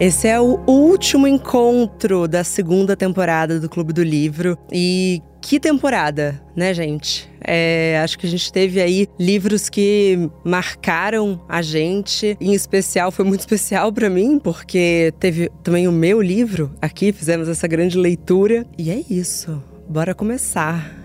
Esse é o último encontro da segunda temporada do Clube do Livro. E que temporada, né, gente? É, acho que a gente teve aí livros que marcaram a gente. Em especial, foi muito especial para mim, porque teve também o meu livro aqui, fizemos essa grande leitura. E é isso. Bora começar.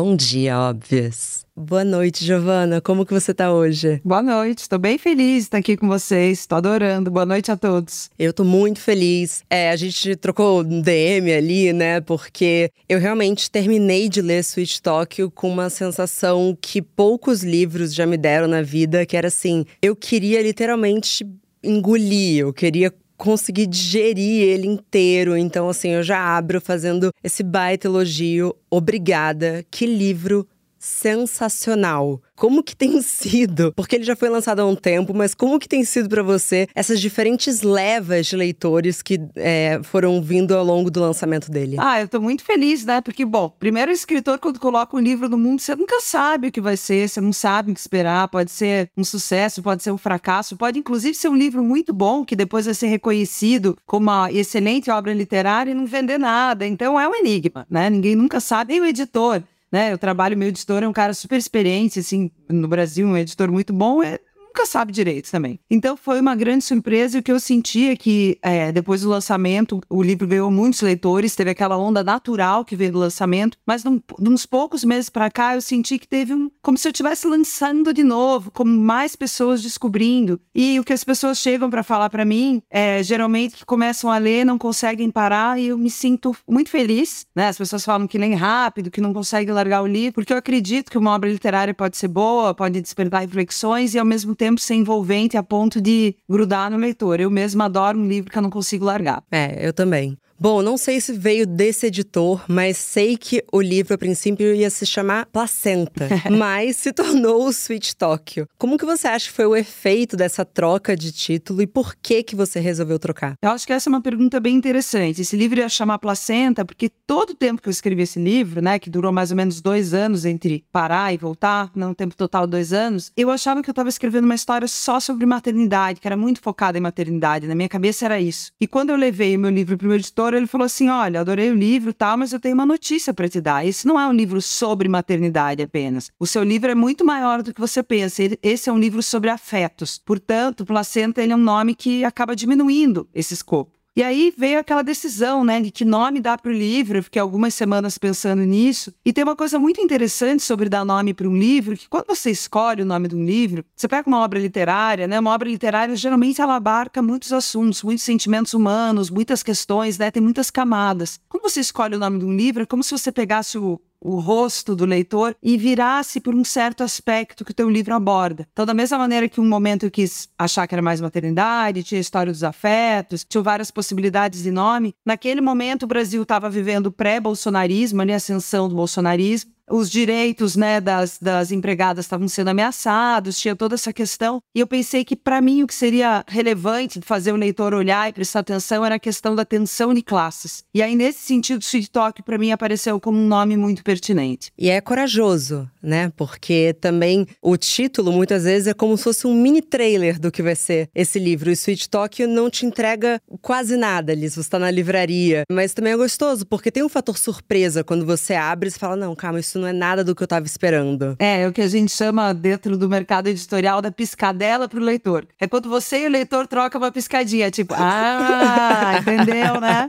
Bom dia, óbvias. Boa noite, Giovana. Como que você tá hoje? Boa noite, estou bem feliz de estar aqui com vocês, estou adorando. Boa noite a todos. Eu tô muito feliz. É, a gente trocou um DM ali, né? Porque eu realmente terminei de ler Sweet Tokyo com uma sensação que poucos livros já me deram na vida, que era assim, eu queria literalmente engolir, eu queria conseguir digerir ele inteiro. Então, assim, eu já abro fazendo esse baita elogio. Obrigada. Que livro sensacional. Como que tem sido? Porque ele já foi lançado há um tempo, mas como que tem sido para você essas diferentes levas de leitores que é, foram vindo ao longo do lançamento dele? Ah, eu tô muito feliz, né? Porque, bom, primeiro escritor, quando coloca um livro no mundo, você nunca sabe o que vai ser, você não sabe o que esperar. Pode ser um sucesso, pode ser um fracasso, pode inclusive ser um livro muito bom, que depois vai ser reconhecido como uma excelente obra literária e não vender nada. Então é um enigma, né? Ninguém nunca sabe, nem o editor né? Eu trabalho, meu editor é um cara super experiente, assim, no Brasil, um editor muito bom. É, nunca sabe direito também. Então foi uma grande surpresa e o que eu senti é que é, depois do lançamento o livro ganhou muitos leitores, teve aquela onda natural que veio do lançamento, mas num, uns poucos meses para cá eu senti que teve um como se eu estivesse lançando de novo, como mais pessoas descobrindo e o que as pessoas chegam para falar para mim é geralmente que começam a ler não conseguem parar e eu me sinto muito feliz, né? As pessoas falam que leem rápido, que não conseguem largar o livro, porque eu acredito que uma obra literária pode ser boa, pode despertar reflexões e ao mesmo tempo tempo ser envolvente a ponto de grudar no leitor. Eu mesma adoro um livro que eu não consigo largar. É, eu também. Bom, não sei se veio desse editor, mas sei que o livro a princípio ia se chamar Placenta, mas se tornou o Sweet Tokyo. Como que você acha que foi o efeito dessa troca de título e por que que você resolveu trocar? Eu acho que essa é uma pergunta bem interessante. Esse livro ia chamar Placenta porque todo o tempo que eu escrevi esse livro, né, que durou mais ou menos dois anos entre parar e voltar, não um tempo total dois anos, eu achava que eu estava escrevendo uma história só sobre maternidade, que era muito focada em maternidade. Na minha cabeça era isso. E quando eu levei o meu livro para o meu editor ele falou assim: Olha, adorei o livro tal, mas eu tenho uma notícia para te dar. Esse não é um livro sobre maternidade apenas. O seu livro é muito maior do que você pensa. Esse é um livro sobre afetos. Portanto, placenta ele é um nome que acaba diminuindo esse escopo. E aí veio aquela decisão, né, de que nome dar para o livro. Eu fiquei algumas semanas pensando nisso. E tem uma coisa muito interessante sobre dar nome para um livro, que quando você escolhe o nome de um livro, você pega uma obra literária, né? Uma obra literária geralmente ela abarca muitos assuntos, muitos sentimentos humanos, muitas questões, né? Tem muitas camadas. Quando você escolhe o nome de um livro, é como se você pegasse o o rosto do leitor e virasse por um certo aspecto que o teu livro aborda. Então, da mesma maneira que um momento eu quis achar que era mais maternidade, tinha história dos afetos, tinha várias possibilidades de nome, naquele momento o Brasil estava vivendo pré-bolsonarismo, a ascensão do bolsonarismo, os direitos né, das, das empregadas estavam sendo ameaçados, tinha toda essa questão. E eu pensei que, para mim, o que seria relevante de fazer o leitor olhar e prestar atenção era a questão da tensão de classes. E aí, nesse sentido, Sweet Talk, para mim, apareceu como um nome muito pertinente. E é corajoso, né? Porque também o título, muitas vezes, é como se fosse um mini trailer do que vai ser esse livro. E Sweet Talk não te entrega quase nada se você está na livraria. Mas também é gostoso, porque tem um fator surpresa quando você abre e fala: não, calma, isso não é nada do que eu estava esperando. É, é o que a gente chama dentro do mercado editorial da piscadela para o leitor. É quando você e o leitor trocam uma piscadinha, tipo, ah, entendeu, né?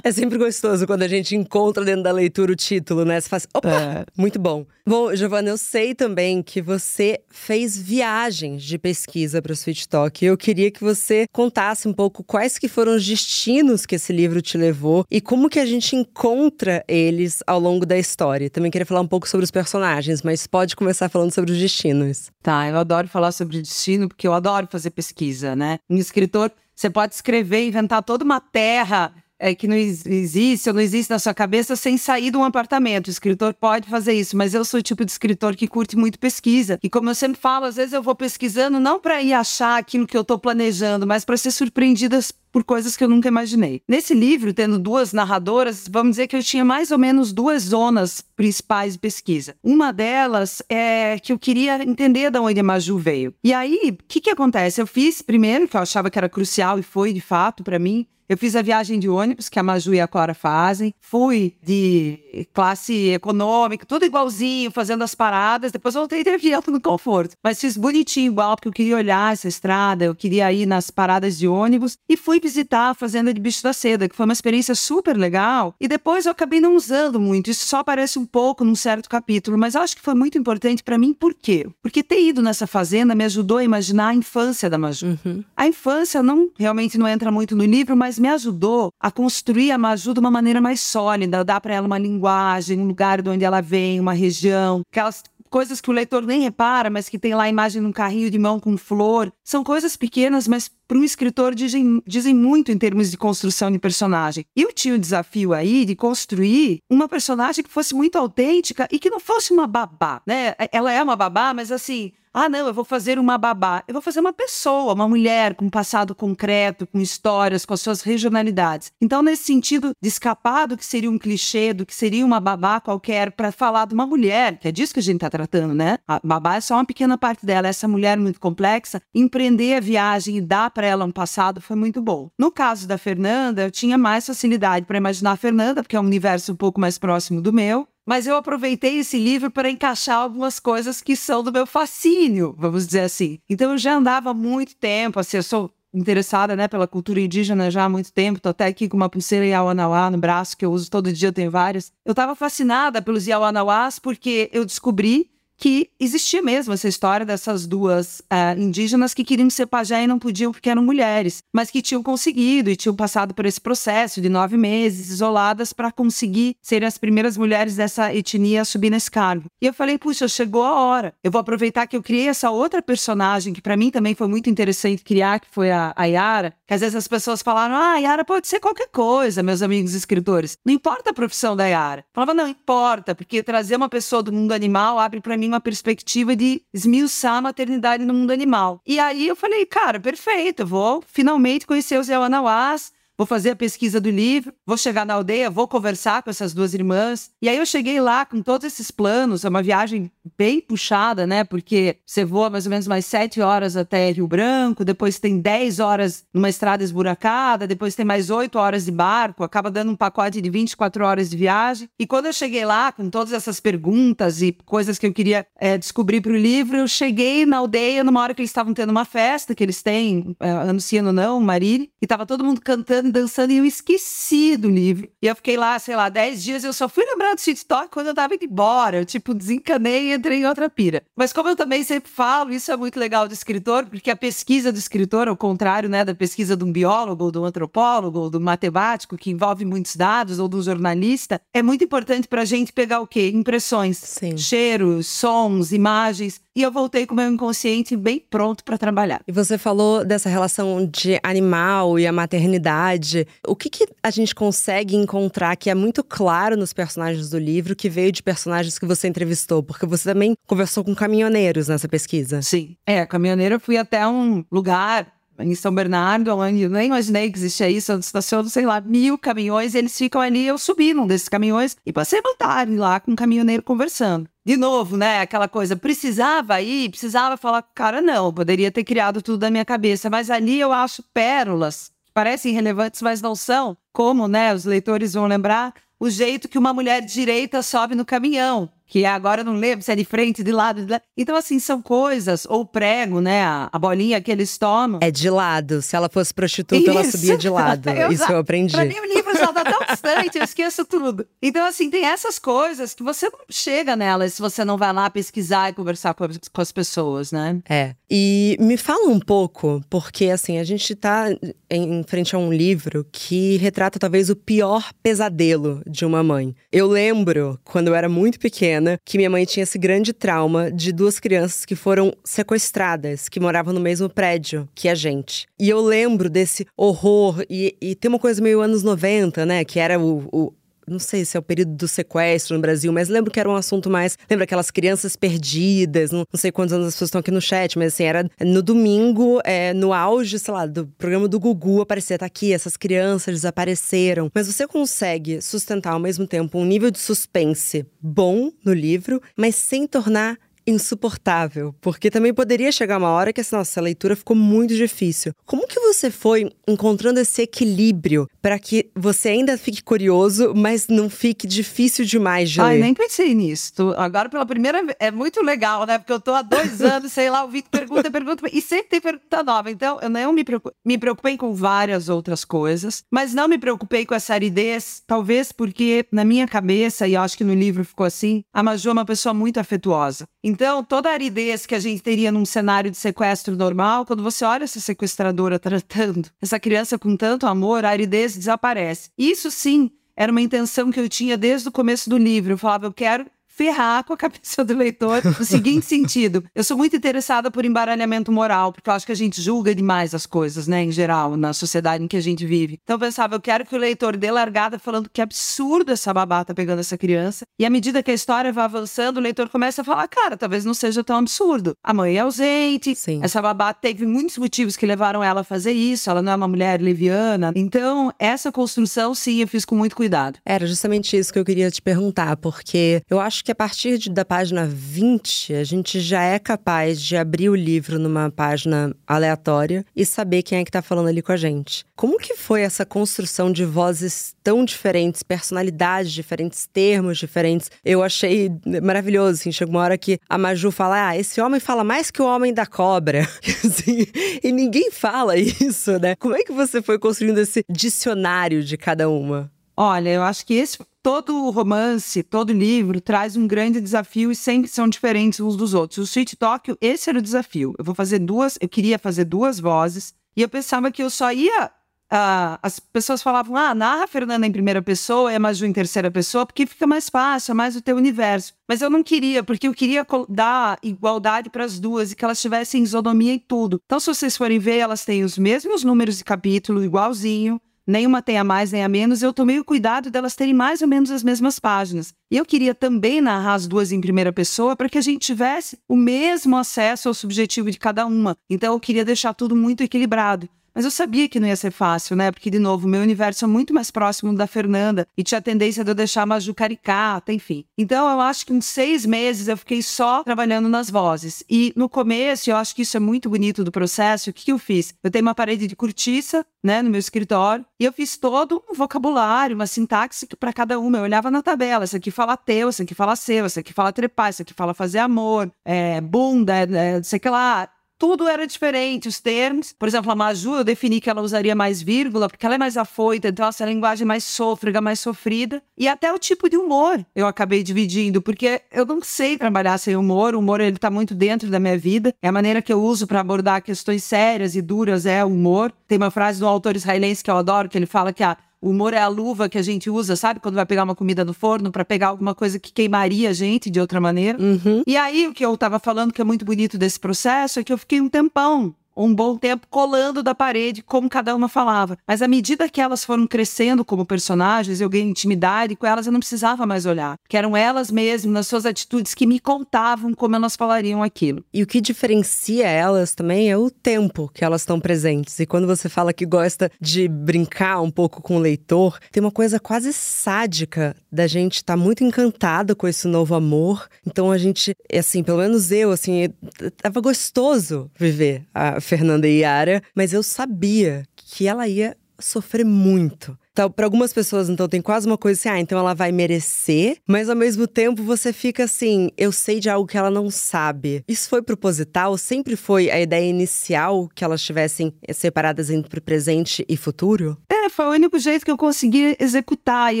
é sempre gostoso quando a gente encontra dentro da leitura o título, né? Você faz, opa, é. muito bom. Bom, Giovana, eu sei também que você fez viagens de pesquisa para o Sweet Talk. Eu queria que você contasse um pouco quais que foram os destinos que esse livro te levou e como que a gente encontra eles ao longo da história. Também queria falar um pouco sobre os personagens, mas pode começar falando sobre os destinos. Tá, eu adoro falar sobre destino porque eu adoro fazer pesquisa, né? Um escritor, você pode escrever, inventar toda uma terra é, que não existe ou não existe na sua cabeça sem sair de um apartamento. O escritor pode fazer isso, mas eu sou o tipo de escritor que curte muito pesquisa. E como eu sempre falo, às vezes eu vou pesquisando não para ir achar aquilo que eu estou planejando, mas para ser surpreendida por coisas que eu nunca imaginei. Nesse livro, tendo duas narradoras, vamos dizer que eu tinha mais ou menos duas zonas principais de pesquisa. Uma delas é que eu queria entender de onde a Maju veio. E aí, o que, que acontece? Eu fiz primeiro, que eu achava que era crucial e foi de fato para mim, eu fiz a viagem de ônibus que a Maju e a Clara fazem. Fui de classe econômica, tudo igualzinho, fazendo as paradas. Depois voltei de avião no conforto. Mas fiz bonitinho igual, porque eu queria olhar essa estrada, eu queria ir nas paradas de ônibus. E fui visitar a Fazenda de Bicho da Seda, que foi uma experiência super legal. E depois eu acabei não usando muito. Isso só aparece um pouco num certo capítulo. Mas eu acho que foi muito importante para mim. Por quê? Porque ter ido nessa fazenda me ajudou a imaginar a infância da Maju. Uhum. A infância não realmente não entra muito no livro, mas mas me ajudou a construir a Maju de uma maneira mais sólida, dar para ela uma linguagem, um lugar de onde ela vem, uma região, aquelas coisas que o leitor nem repara, mas que tem lá a imagem de um carrinho de mão com flor. São coisas pequenas, mas para um escritor dizem, dizem muito em termos de construção de personagem. Eu tinha o desafio aí de construir uma personagem que fosse muito autêntica e que não fosse uma babá, né? Ela é uma babá, mas assim, ah, não, eu vou fazer uma babá. Eu vou fazer uma pessoa, uma mulher com passado concreto, com histórias, com as suas regionalidades. Então, nesse sentido de escapar do que seria um clichê, do que seria uma babá qualquer, para falar de uma mulher, que é disso que a gente está tratando, né? A babá é só uma pequena parte dela. Essa mulher muito complexa, empreender a viagem e dar para ela um passado foi muito bom. No caso da Fernanda, eu tinha mais facilidade para imaginar a Fernanda, porque é um universo um pouco mais próximo do meu. Mas eu aproveitei esse livro para encaixar algumas coisas que são do meu fascínio, vamos dizer assim. Então eu já andava há muito tempo, assim, eu sou interessada né, pela cultura indígena já há muito tempo. Estou até aqui com uma pulseira Yawanawá no braço, que eu uso todo dia, eu tenho várias. Eu estava fascinada pelos Yawanawás porque eu descobri que existia mesmo essa história dessas duas uh, indígenas que queriam ser pajé e não podiam porque eram mulheres, mas que tinham conseguido e tinham passado por esse processo de nove meses isoladas para conseguir serem as primeiras mulheres dessa etnia a subir nesse cargo. E eu falei, puxa, chegou a hora. Eu vou aproveitar que eu criei essa outra personagem que para mim também foi muito interessante criar, que foi a, a Yara, que às vezes as pessoas falaram, ah, Yara pode ser qualquer coisa, meus amigos escritores. Não importa a profissão da Yara. Eu falava, não importa, porque trazer uma pessoa do mundo animal abre para mim uma perspectiva de esmiuçar a maternidade no mundo animal. E aí eu falei, cara, perfeito, vou finalmente conhecer os Yawanawás, vou fazer a pesquisa do livro, vou chegar na aldeia, vou conversar com essas duas irmãs. E aí eu cheguei lá com todos esses planos, é uma viagem bem puxada, né? Porque você voa mais ou menos mais sete horas até Rio Branco, depois tem dez horas numa estrada esburacada, depois tem mais oito horas de barco, acaba dando um pacote de 24 horas de viagem. E quando eu cheguei lá com todas essas perguntas e coisas que eu queria é, descobrir para o livro, eu cheguei na aldeia numa hora que eles estavam tendo uma festa que eles têm, é, anunciando não, Marília, e tava todo mundo cantando dançando, dançando e eu esqueci do livro. E eu fiquei lá, sei lá, 10 dias. Eu só fui lembrar do TikTok quando eu tava indo embora. Eu, tipo, desencanei e entrei em outra pira. Mas como eu também sempre falo, isso é muito legal do escritor, porque a pesquisa do escritor, ao contrário, né, da pesquisa de um biólogo, ou de um antropólogo, ou do matemático, que envolve muitos dados, ou do jornalista, é muito importante pra gente pegar o quê? Impressões, Sim. cheiros, sons, imagens. E eu voltei com o meu inconsciente bem pronto para trabalhar. E você falou dessa relação de animal e a maternidade. O que, que a gente consegue encontrar que é muito claro nos personagens do livro, que veio de personagens que você entrevistou? Porque você também conversou com caminhoneiros nessa pesquisa. Sim. É, caminhoneiro eu fui até um lugar em São Bernardo, eu nem imaginei que existia isso, onde estacionam, sei lá, mil caminhões, e eles ficam ali, eu subi num desses caminhões e passei a tarde lá com um caminhoneiro conversando. De novo, né, aquela coisa, precisava ir, precisava falar cara, não, poderia ter criado tudo da minha cabeça, mas ali eu acho pérolas, parecem relevantes, mas não são, como, né, os leitores vão lembrar, o jeito que uma mulher direita sobe no caminhão que agora eu não lembro se é de frente, de lado, de lado. Então, assim, são coisas, ou prego, né? A, a, bolinha que eles tomam. É de lado. Se ela fosse prostituta, Isso. ela subia de lado. eu, Isso eu aprendi. Pra mim, o livro já tá tão distante, eu esqueço tudo. Então, assim, tem essas coisas que você não chega nelas se você não vai lá pesquisar e conversar com, com as pessoas, né? É. E me fala um pouco, porque, assim, a gente tá em frente a um livro que retrata talvez o pior pesadelo de uma mãe. Eu lembro, quando eu era muito pequena, que minha mãe tinha esse grande trauma de duas crianças que foram sequestradas, que moravam no mesmo prédio que a gente. E eu lembro desse horror, e, e tem uma coisa meio anos 90, né? Que era o, o não sei se é o período do sequestro no Brasil, mas lembro que era um assunto mais. Lembra aquelas crianças perdidas? Não, não sei quantos anos as pessoas estão aqui no chat, mas assim, era no domingo, é, no auge, sei lá, do programa do Gugu aparecer, tá aqui, essas crianças desapareceram. Mas você consegue sustentar ao mesmo tempo um nível de suspense bom no livro, mas sem tornar insuportável, porque também poderia chegar uma hora que assim, nossa, a leitura ficou muito difícil. Como que você foi encontrando esse equilíbrio para que você ainda fique curioso, mas não fique difícil demais de Ai, ler? nem pensei nisso. Agora, pela primeira vez, é muito legal, né? Porque eu tô há dois anos, sei lá, o Vitor pergunta, pergunta, e sempre tem pergunta nova. Então, eu não me, preocup... me preocupei com várias outras coisas, mas não me preocupei com essa aridez, talvez porque na minha cabeça, e eu acho que no livro ficou assim, a Maju é uma pessoa muito afetuosa. Então, toda a aridez que a gente teria num cenário de sequestro normal, quando você olha essa sequestradora tratando essa criança com tanto amor, a aridez desaparece. Isso sim era uma intenção que eu tinha desde o começo do livro. Eu falava, eu quero ferrar com a cabeça do leitor no seguinte sentido. Eu sou muito interessada por embaralhamento moral, porque eu acho que a gente julga demais as coisas, né, em geral, na sociedade em que a gente vive. Então eu pensava, eu quero que o leitor dê largada falando que absurdo essa babá tá pegando essa criança. E à medida que a história vai avançando, o leitor começa a falar, cara, talvez não seja tão absurdo. A mãe é ausente, Sim. essa babá teve muitos motivos que levaram ela a fazer isso, ela não é uma mulher leviana. Então, essa construção, sim, eu fiz com muito cuidado. Era justamente isso que eu queria te perguntar, porque eu acho que a partir de, da página 20, a gente já é capaz de abrir o livro numa página aleatória e saber quem é que tá falando ali com a gente. Como que foi essa construção de vozes tão diferentes, personalidades diferentes, termos diferentes? Eu achei maravilhoso, assim, chegou uma hora que a Maju fala, ah, esse homem fala mais que o homem da cobra, assim, e ninguém fala isso, né? Como é que você foi construindo esse dicionário de cada uma? Olha, eu acho que esse todo romance, todo livro traz um grande desafio e sempre são diferentes uns dos outros. O Sweet Tóquio, esse era o desafio. Eu vou fazer duas, eu queria fazer duas vozes e eu pensava que eu só ia Uh, as pessoas falavam, ah, narra a Fernanda em primeira pessoa e a Maju em terceira pessoa, porque fica mais fácil, é mais o teu universo. Mas eu não queria, porque eu queria dar igualdade para as duas e que elas tivessem isonomia em tudo. Então, se vocês forem ver, elas têm os mesmos números de capítulo, igualzinho, nenhuma tem a mais nem a menos, eu tomei o cuidado delas terem mais ou menos as mesmas páginas. E eu queria também narrar as duas em primeira pessoa para que a gente tivesse o mesmo acesso ao subjetivo de cada uma. Então eu queria deixar tudo muito equilibrado. Mas eu sabia que não ia ser fácil, né? Porque, de novo, meu universo é muito mais próximo da Fernanda e tinha a tendência de eu deixar a Maju caricata, enfim. Então, eu acho que uns seis meses eu fiquei só trabalhando nas vozes. E no começo, eu acho que isso é muito bonito do processo. O que, que eu fiz? Eu tenho uma parede de cortiça, né, no meu escritório, e eu fiz todo um vocabulário, uma sintaxe para cada uma. Eu olhava na tabela: essa aqui fala teu, essa aqui fala seu, essa aqui fala trepar, essa aqui fala fazer amor, é, bunda, é, sei que lá tudo era diferente, os termos. Por exemplo, a Maju, eu defini que ela usaria mais vírgula, porque ela é mais afoita, então essa linguagem mais sôfrega, mais sofrida. E até o tipo de humor eu acabei dividindo, porque eu não sei trabalhar sem humor. O humor, ele tá muito dentro da minha vida. É a maneira que eu uso para abordar questões sérias e duras, é o humor. Tem uma frase do autor israelense que eu adoro, que ele fala que a o humor é a luva que a gente usa, sabe? Quando vai pegar uma comida no forno para pegar alguma coisa que queimaria a gente de outra maneira. Uhum. E aí, o que eu tava falando que é muito bonito desse processo é que eu fiquei um tempão um bom tempo colando da parede como cada uma falava. Mas à medida que elas foram crescendo como personagens, eu ganhei intimidade com elas, eu não precisava mais olhar. Que eram elas mesmas, nas suas atitudes, que me contavam como elas falariam aquilo. E o que diferencia elas também é o tempo que elas estão presentes. E quando você fala que gosta de brincar um pouco com o leitor, tem uma coisa quase sádica da gente estar tá muito encantada com esse novo amor. Então a gente, assim, pelo menos eu, assim, tava gostoso viver a Fernanda Yara, mas eu sabia que ela ia sofrer muito. Então, para algumas pessoas, então, tem quase uma coisa assim, ah, então ela vai merecer, mas ao mesmo tempo você fica assim, eu sei de algo que ela não sabe. Isso foi proposital? Sempre foi a ideia inicial que elas estivessem separadas entre presente e futuro? É, foi o único jeito que eu consegui executar. E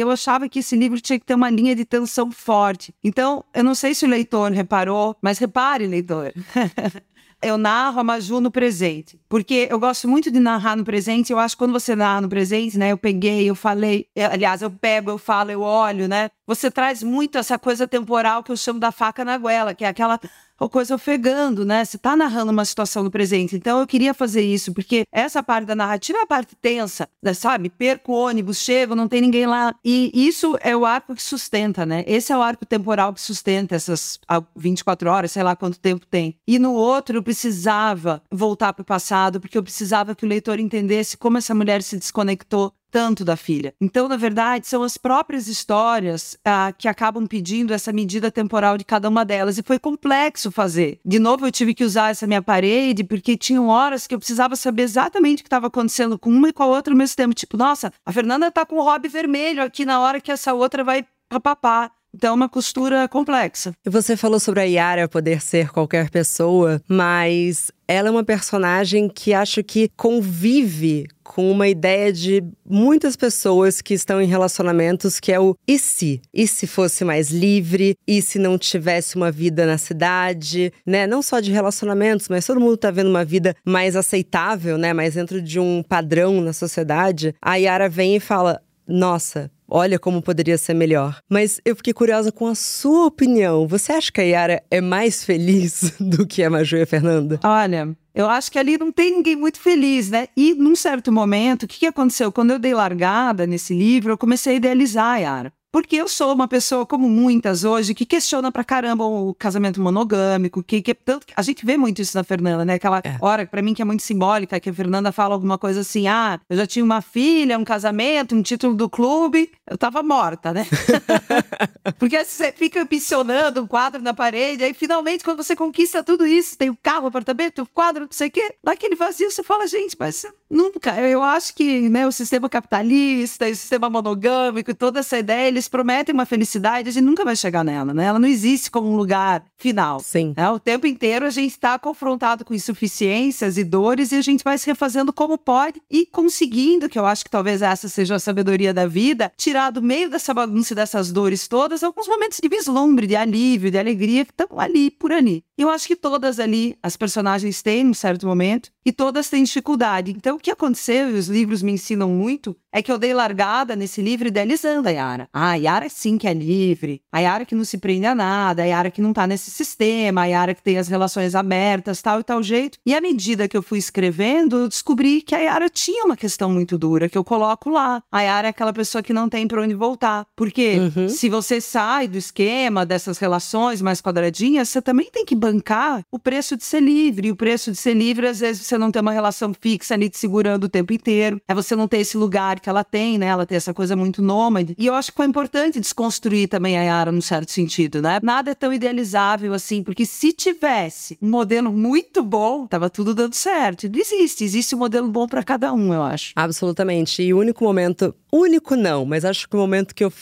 eu achava que esse livro tinha que ter uma linha de tensão forte. Então, eu não sei se o leitor reparou, mas repare, leitor. eu narro a Maju no presente. Porque eu gosto muito de narrar no presente. Eu acho que quando você narra no presente, né? Eu peguei, eu falei. Eu, aliás, eu pego, eu falo, eu olho, né? Você traz muito essa coisa temporal que eu chamo da faca na goela, que é aquela coisa ofegando, né? Você está narrando uma situação no presente. Então eu queria fazer isso, porque essa parte da narrativa é a parte tensa, né? sabe? Perco o ônibus, chego, não tem ninguém lá. E isso é o arco que sustenta, né? Esse é o arco temporal que sustenta essas 24 horas, sei lá quanto tempo tem. E no outro eu precisava voltar para o passado, porque eu precisava que o leitor entendesse como essa mulher se desconectou tanto da filha. Então, na verdade, são as próprias histórias ah, que acabam pedindo essa medida temporal de cada uma delas. E foi complexo fazer. De novo, eu tive que usar essa minha parede, porque tinham horas que eu precisava saber exatamente o que estava acontecendo com uma e com a outra ao mesmo tempo. Tipo, nossa, a Fernanda tá com o hobby vermelho aqui na hora que essa outra vai papapá. Então, é uma costura complexa. Você falou sobre a Yara poder ser qualquer pessoa, mas ela é uma personagem que acho que convive com uma ideia de muitas pessoas que estão em relacionamentos que é o e se? E se fosse mais livre? E se não tivesse uma vida na cidade, né? Não só de relacionamentos, mas todo mundo tá vendo uma vida mais aceitável, né? Mais dentro de um padrão na sociedade. A Yara vem e fala: "Nossa, Olha como poderia ser melhor. Mas eu fiquei curiosa com a sua opinião. Você acha que a Yara é mais feliz do que a Maju e a Fernanda? Olha, eu acho que ali não tem ninguém muito feliz, né? E num certo momento, o que, que aconteceu? Quando eu dei largada nesse livro, eu comecei a idealizar a Yara. Porque eu sou uma pessoa, como muitas hoje, que questiona pra caramba o casamento monogâmico, que, que tanto a gente vê muito isso na Fernanda, né? Aquela é. hora, para mim, que é muito simbólica, que a Fernanda fala alguma coisa assim: ah, eu já tinha uma filha, um casamento, um título do clube, eu tava morta, né? Porque você fica ambicionando um quadro na parede, aí finalmente, quando você conquista tudo isso, tem o carro, o apartamento, o quadro, não sei o quê, naquele vazio você fala, gente, mas nunca. Eu acho que né, o sistema capitalista, o sistema monogâmico, toda essa ideia, eles eles prometem uma felicidade, a gente nunca vai chegar nela, né? Ela não existe como um lugar final. Sim. Né? O tempo inteiro a gente está confrontado com insuficiências e dores e a gente vai se refazendo como pode e conseguindo, que eu acho que talvez essa seja a sabedoria da vida, tirar do meio dessa bagunça e dessas dores todas alguns momentos de vislumbre, de alívio, de alegria que estão ali, por ali. E eu acho que todas ali, as personagens têm um certo momento e todas têm dificuldade. Então, o que aconteceu, e os livros me ensinam muito, é que eu dei largada nesse livro idealizando a Yara. Ah, a Yara sim que é livre, a Yara que não se prende a nada, a Yara que não tá nesse sistema, a Yara que tem as relações abertas, tal e tal jeito. E à medida que eu fui escrevendo, eu descobri que a Yara tinha uma questão muito dura, que eu coloco lá. A Yara é aquela pessoa que não tem para onde voltar. Porque uhum. se você sai do esquema dessas relações mais quadradinhas, você também tem que bancar o preço de ser livre. E o preço de ser livre, às vezes, você não tem uma relação fixa ali te segurando o tempo inteiro. É você não ter esse lugar que ela tem, né? Ela tem essa coisa muito nômade. E eu acho que foi importante desconstruir também a Yara num certo sentido, né? Nada é tão idealizável assim, porque se tivesse um modelo muito bom, tava tudo dando certo. Existe, existe um modelo bom para cada um, eu acho. Absolutamente. E o único momento, único não, mas acho que o momento que eu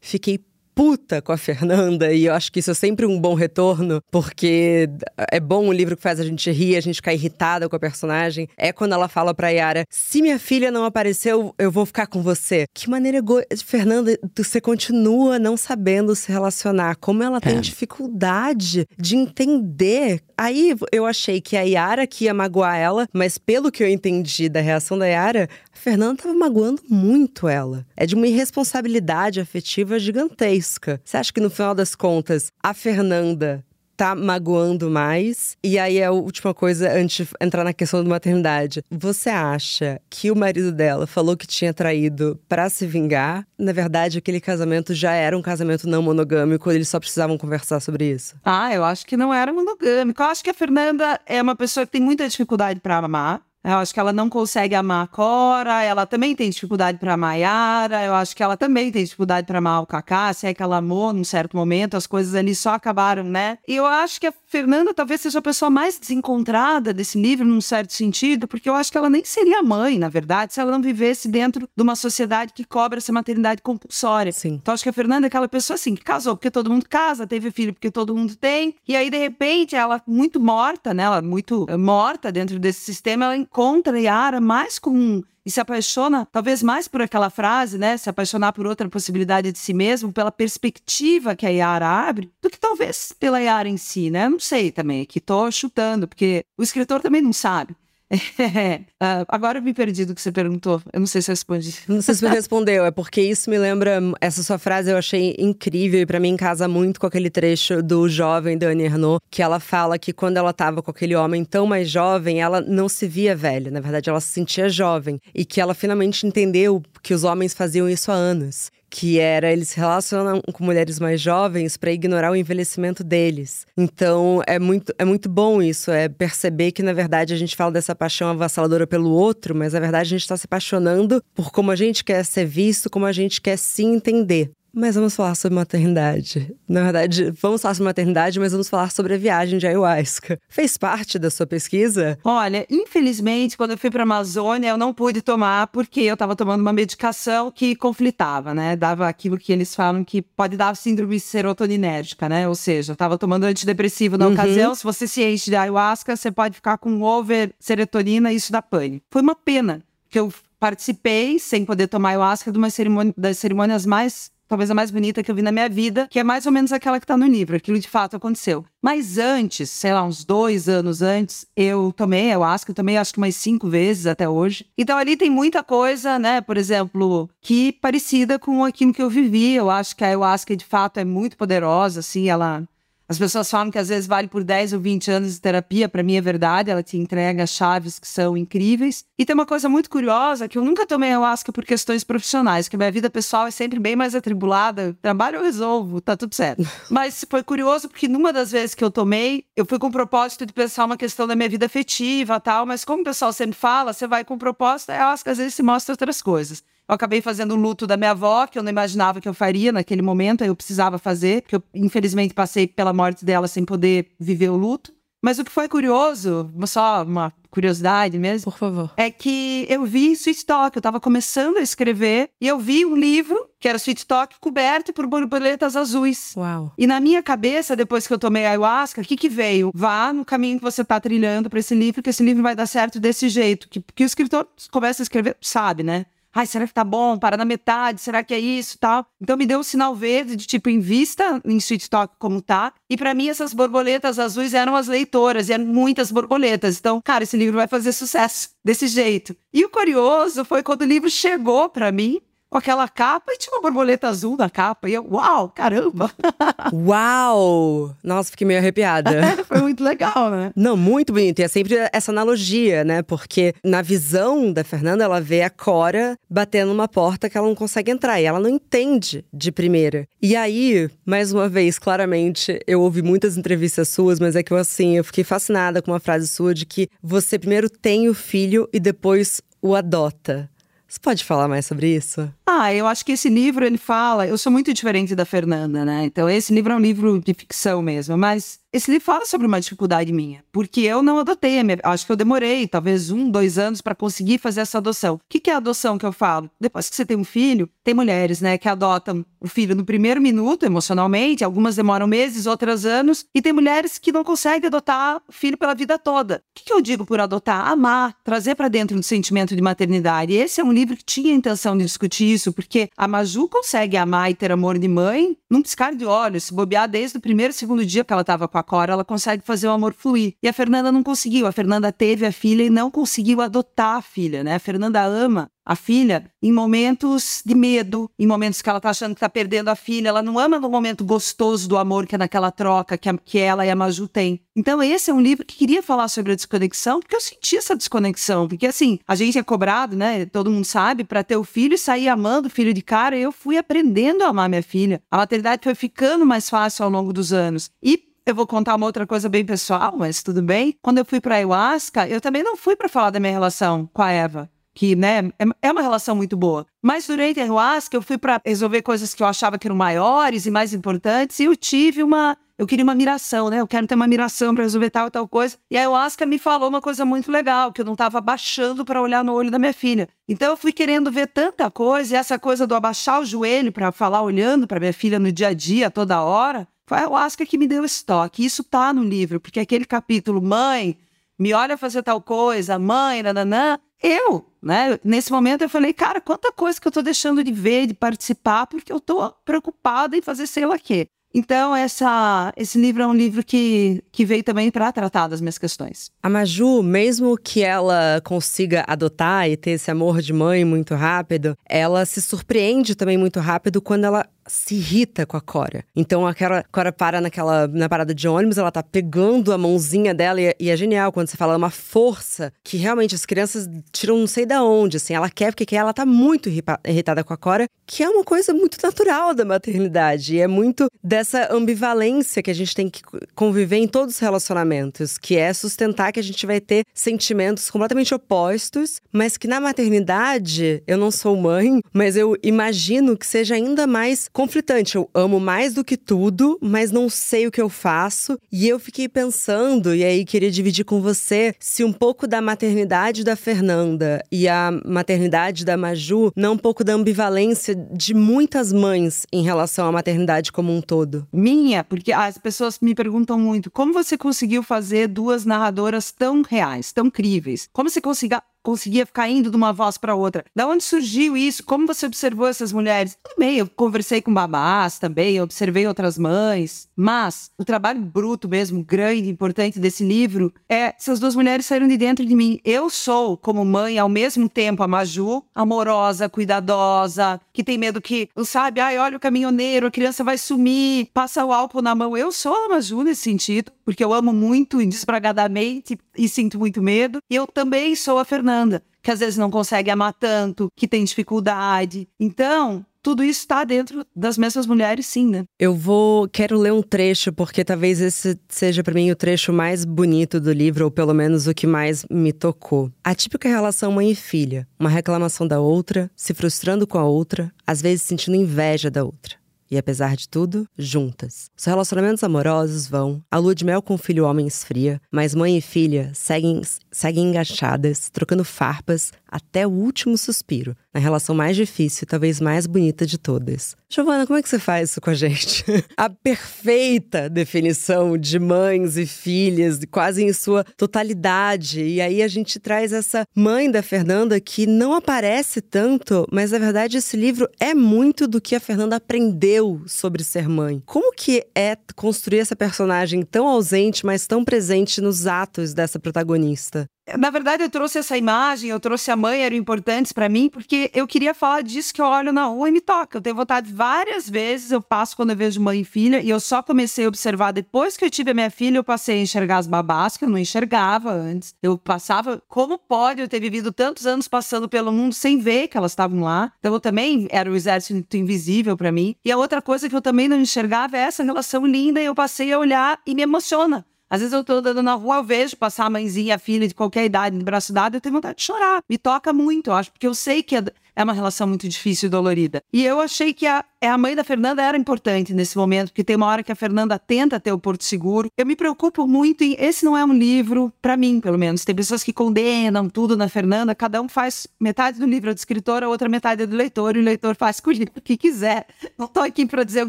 fiquei puta com a Fernanda, e eu acho que isso é sempre um bom retorno, porque é bom um livro que faz a gente rir, a gente ficar irritada com a personagem. É quando ela fala pra Yara: se minha filha não apareceu, eu vou ficar com você. Que maneira. Go... Fernanda, você continua não sabendo se relacionar. Como ela tem é. dificuldade de entender. Aí eu achei que a Yara que ia magoar ela, mas pelo que eu entendi da reação da Yara, Fernanda tava magoando muito ela. É de uma irresponsabilidade afetiva gigantesca. Você acha que no final das contas, a Fernanda tá magoando mais. E aí a última coisa, antes de entrar na questão da maternidade. Você acha que o marido dela falou que tinha traído para se vingar? Na verdade, aquele casamento já era um casamento não monogâmico, eles só precisavam conversar sobre isso. Ah, eu acho que não era monogâmico. Eu acho que a Fernanda é uma pessoa que tem muita dificuldade para amar. Eu acho que ela não consegue amar a Cora, ela também tem dificuldade para amar a Yara, eu acho que ela também tem dificuldade para amar o Kaká, se é que ela amou num certo momento, as coisas ali só acabaram, né? E eu acho que a Fernanda talvez seja a pessoa mais desencontrada desse livro, num certo sentido, porque eu acho que ela nem seria mãe, na verdade, se ela não vivesse dentro de uma sociedade que cobra essa maternidade compulsória. Sim. Então acho que a Fernanda é aquela pessoa assim, que casou porque todo mundo casa, teve filho porque todo mundo tem, e aí de repente ela muito morta, né? Ela muito morta dentro desse sistema, ela encontra Yara mais com e se apaixona, talvez mais por aquela frase, né? Se apaixonar por outra possibilidade de si mesmo, pela perspectiva que a Yara abre, do que talvez pela Yara em si, né? Não sei também, que tô chutando, porque o escritor também não sabe. Uh, agora eu me perdi do que você perguntou. Eu não sei se eu respondi. Não sei se você respondeu, é porque isso me lembra. Essa sua frase eu achei incrível e para mim casa muito com aquele trecho do jovem Dani Arnaud, que ela fala que quando ela tava com aquele homem tão mais jovem, ela não se via velha. Na verdade, ela se sentia jovem. E que ela finalmente entendeu que os homens faziam isso há anos que era eles relacionam com mulheres mais jovens para ignorar o envelhecimento deles. Então é muito, é muito bom isso, é perceber que na verdade a gente fala dessa paixão avassaladora pelo outro, mas na verdade a gente está se apaixonando por como a gente quer ser visto, como a gente quer se entender. Mas vamos falar sobre maternidade. Na verdade, vamos falar sobre maternidade, mas vamos falar sobre a viagem de ayahuasca. Fez parte da sua pesquisa? Olha, infelizmente, quando eu fui para a Amazônia, eu não pude tomar porque eu estava tomando uma medicação que conflitava, né? Dava aquilo que eles falam que pode dar síndrome serotoninérgica, né? Ou seja, eu estava tomando antidepressivo na uhum. ocasião. Se você se enche de ayahuasca, você pode ficar com over serotonina e isso dá pânico. Foi uma pena que eu participei sem poder tomar ayahuasca de uma cerimônia das cerimônias mais talvez a mais bonita que eu vi na minha vida, que é mais ou menos aquela que tá no livro. Aquilo de fato aconteceu. Mas antes, sei lá, uns dois anos antes, eu tomei ayahuasca, eu tomei acho que umas cinco vezes até hoje. Então ali tem muita coisa, né? Por exemplo, que parecida com aquilo que eu vivi. Eu acho que a ayahuasca de fato é muito poderosa, assim, ela as pessoas falam que às vezes vale por 10 ou 20 anos de terapia, para mim é verdade, ela te entrega chaves que são incríveis. E tem uma coisa muito curiosa, que eu nunca tomei ayahuasca por questões profissionais, que minha vida pessoal é sempre bem mais atribulada, trabalho eu resolvo, tá tudo certo. Mas foi curioso porque numa das vezes que eu tomei, eu fui com o propósito de pensar uma questão da minha vida afetiva tal, mas como o pessoal sempre fala, você vai com o propósito, a ayahuasca às vezes se mostra outras coisas. Eu acabei fazendo o luto da minha avó, que eu não imaginava que eu faria naquele momento, aí eu precisava fazer, porque eu infelizmente passei pela morte dela sem poder viver o luto. Mas o que foi curioso, só uma curiosidade mesmo. Por favor. É que eu vi Sweet Talk, eu estava começando a escrever e eu vi um livro que era Sweet Talk coberto por borboletas azuis. Uau. E na minha cabeça, depois que eu tomei ayahuasca, o que que veio? Vá no caminho que você está trilhando para esse livro, que esse livro vai dar certo desse jeito. Que, que o escritor começa a escrever, sabe, né? Ai, será que tá bom? Para na metade, será que é isso tal? Então me deu um sinal verde de tipo, invista em Sweet Talk como tá. E para mim, essas borboletas azuis eram as leitoras, e eram muitas borboletas. Então, cara, esse livro vai fazer sucesso desse jeito. E o curioso foi quando o livro chegou para mim, com aquela capa e tinha uma borboleta azul na capa. E eu, uau, caramba! Uau! Nossa, fiquei meio arrepiada. Foi muito legal, né? Não, muito bonito. E é sempre essa analogia, né? Porque na visão da Fernanda, ela vê a Cora batendo numa porta que ela não consegue entrar. E ela não entende de primeira. E aí, mais uma vez, claramente, eu ouvi muitas entrevistas suas, mas é que eu, assim, eu fiquei fascinada com uma frase sua de que você primeiro tem o filho e depois o adota. Você pode falar mais sobre isso? Ah, eu acho que esse livro ele fala. Eu sou muito diferente da Fernanda, né? Então, esse livro é um livro de ficção mesmo, mas esse livro fala sobre uma dificuldade minha, porque eu não adotei. Minha, acho que eu demorei, talvez um, dois anos, para conseguir fazer essa adoção. O que, que é a adoção que eu falo? Depois que você tem um filho, tem mulheres, né, que adotam o filho no primeiro minuto, emocionalmente, algumas demoram meses, outras anos, e tem mulheres que não conseguem adotar o filho pela vida toda. O que, que eu digo por adotar? Amar, trazer para dentro um sentimento de maternidade. Esse é um livro que tinha a intenção de discutir isso, porque a Maju consegue amar e ter amor de mãe num piscar de olhos, se bobear desde o primeiro, segundo dia que ela estava com a Cora, ela consegue fazer o amor fluir. E a Fernanda não conseguiu. A Fernanda teve a filha e não conseguiu adotar a filha, né? A Fernanda ama a filha em momentos de medo, em momentos que ela tá achando que tá perdendo a filha. Ela não ama no momento gostoso do amor que é naquela troca que, a, que ela e a Maju têm. Então, esse é um livro que queria falar sobre a desconexão, porque eu senti essa desconexão. Porque, assim, a gente é cobrado, né? Todo mundo sabe, para ter o filho e sair amando o filho de cara. Eu fui aprendendo a amar minha filha. A maternidade foi ficando mais fácil ao longo dos anos. E eu vou contar uma outra coisa bem pessoal, mas tudo bem. Quando eu fui para ayahuasca, eu também não fui para falar da minha relação com a Eva que, né, é, é uma relação muito boa. Mas durante a ayahuasca, eu fui para resolver coisas que eu achava que eram maiores e mais importantes, e eu tive uma. Eu queria uma miração, né? Eu quero ter uma miração para resolver tal e tal coisa. E a ayahuasca me falou uma coisa muito legal, que eu não estava abaixando para olhar no olho da minha filha. Então eu fui querendo ver tanta coisa, e essa coisa do abaixar o joelho para falar olhando para minha filha no dia a dia, toda hora, foi a ayahuasca que me deu esse toque. Isso tá no livro, porque aquele capítulo, mãe, me olha fazer tal coisa, mãe, nananã. Eu, né? Nesse momento eu falei, cara, quanta coisa que eu tô deixando de ver, de participar, porque eu tô preocupada em fazer sei lá quê. Então, essa, esse livro é um livro que, que veio também para tratar das minhas questões. A Maju, mesmo que ela consiga adotar e ter esse amor de mãe muito rápido, ela se surpreende também muito rápido quando ela se irrita com a Cora. Então a Cora para naquela na parada de ônibus, ela tá pegando a mãozinha dela e, e, é genial quando você fala é uma força que realmente as crianças tiram não sei da onde, assim, ela quer porque quer, ela tá muito irritada com a Cora, que é uma coisa muito natural da maternidade e é muito dessa ambivalência que a gente tem que conviver em todos os relacionamentos, que é sustentar que a gente vai ter sentimentos completamente opostos, mas que na maternidade, eu não sou mãe, mas eu imagino que seja ainda mais conflitante. Eu amo mais do que tudo, mas não sei o que eu faço. E eu fiquei pensando, e aí queria dividir com você, se um pouco da maternidade da Fernanda e a maternidade da Maju não um pouco da ambivalência de muitas mães em relação à maternidade como um todo. Minha, porque as pessoas me perguntam muito: como você conseguiu fazer duas narradoras tão reais, tão críveis? Como você conseguiu conseguia ficar indo de uma voz para outra. Da onde surgiu isso? Como você observou essas mulheres? Também, eu conversei com babás também, observei outras mães. Mas o trabalho bruto mesmo, grande, importante desse livro é essas duas mulheres saíram de dentro de mim. Eu sou, como mãe, ao mesmo tempo a Maju, amorosa, cuidadosa, que tem medo que, sabe, ai, olha o caminhoneiro, a criança vai sumir, passa o álcool na mão. Eu sou a Maju nesse sentido, porque eu amo muito desbragadamente e sinto muito medo. E eu também sou a Fernanda que às vezes não consegue amar tanto, que tem dificuldade. Então, tudo isso está dentro das mesmas mulheres, sim, né? Eu vou. Quero ler um trecho, porque talvez esse seja para mim o trecho mais bonito do livro, ou pelo menos o que mais me tocou. A típica relação mãe e filha: uma reclamação da outra, se frustrando com a outra, às vezes sentindo inveja da outra e, apesar de tudo, juntas. Os relacionamentos amorosos vão, a lua de mel com o filho homem esfria, mas mãe e filha seguem, seguem engaixadas, trocando farpas até o último suspiro, na relação mais difícil e talvez mais bonita de todas. Giovana, como é que você faz isso com a gente? a perfeita definição de mães e filhas, quase em sua totalidade. E aí a gente traz essa mãe da Fernanda que não aparece tanto, mas na verdade esse livro é muito do que a Fernanda aprendeu sobre ser mãe. Como que é construir essa personagem tão ausente, mas tão presente nos atos dessa protagonista? Na verdade, eu trouxe essa imagem, eu trouxe a mãe, eram importantes para mim, porque eu queria falar disso que eu olho na rua e me toca. Eu tenho vontade várias vezes, eu passo quando eu vejo mãe e filha, e eu só comecei a observar depois que eu tive a minha filha, eu passei a enxergar as babás, que eu não enxergava antes. Eu passava, como pode eu ter vivido tantos anos passando pelo mundo sem ver que elas estavam lá? Então eu também era o exército invisível para mim. E a outra coisa que eu também não enxergava é essa relação linda, e eu passei a olhar e me emociona. Às vezes eu tô andando na rua, eu vejo passar a mãezinha, a filha de qualquer idade, de braço dado, eu tenho vontade de chorar. Me toca muito, eu acho, porque eu sei que é, é uma relação muito difícil e dolorida. E eu achei que a, é a mãe da Fernanda era importante nesse momento, porque tem uma hora que a Fernanda tenta ter o porto seguro. Eu me preocupo muito em esse não é um livro para mim, pelo menos. Tem pessoas que condenam tudo na Fernanda, cada um faz metade do livro é do escritor, a outra metade é do leitor, e o leitor faz com o livro que quiser. Não tô aqui para dizer o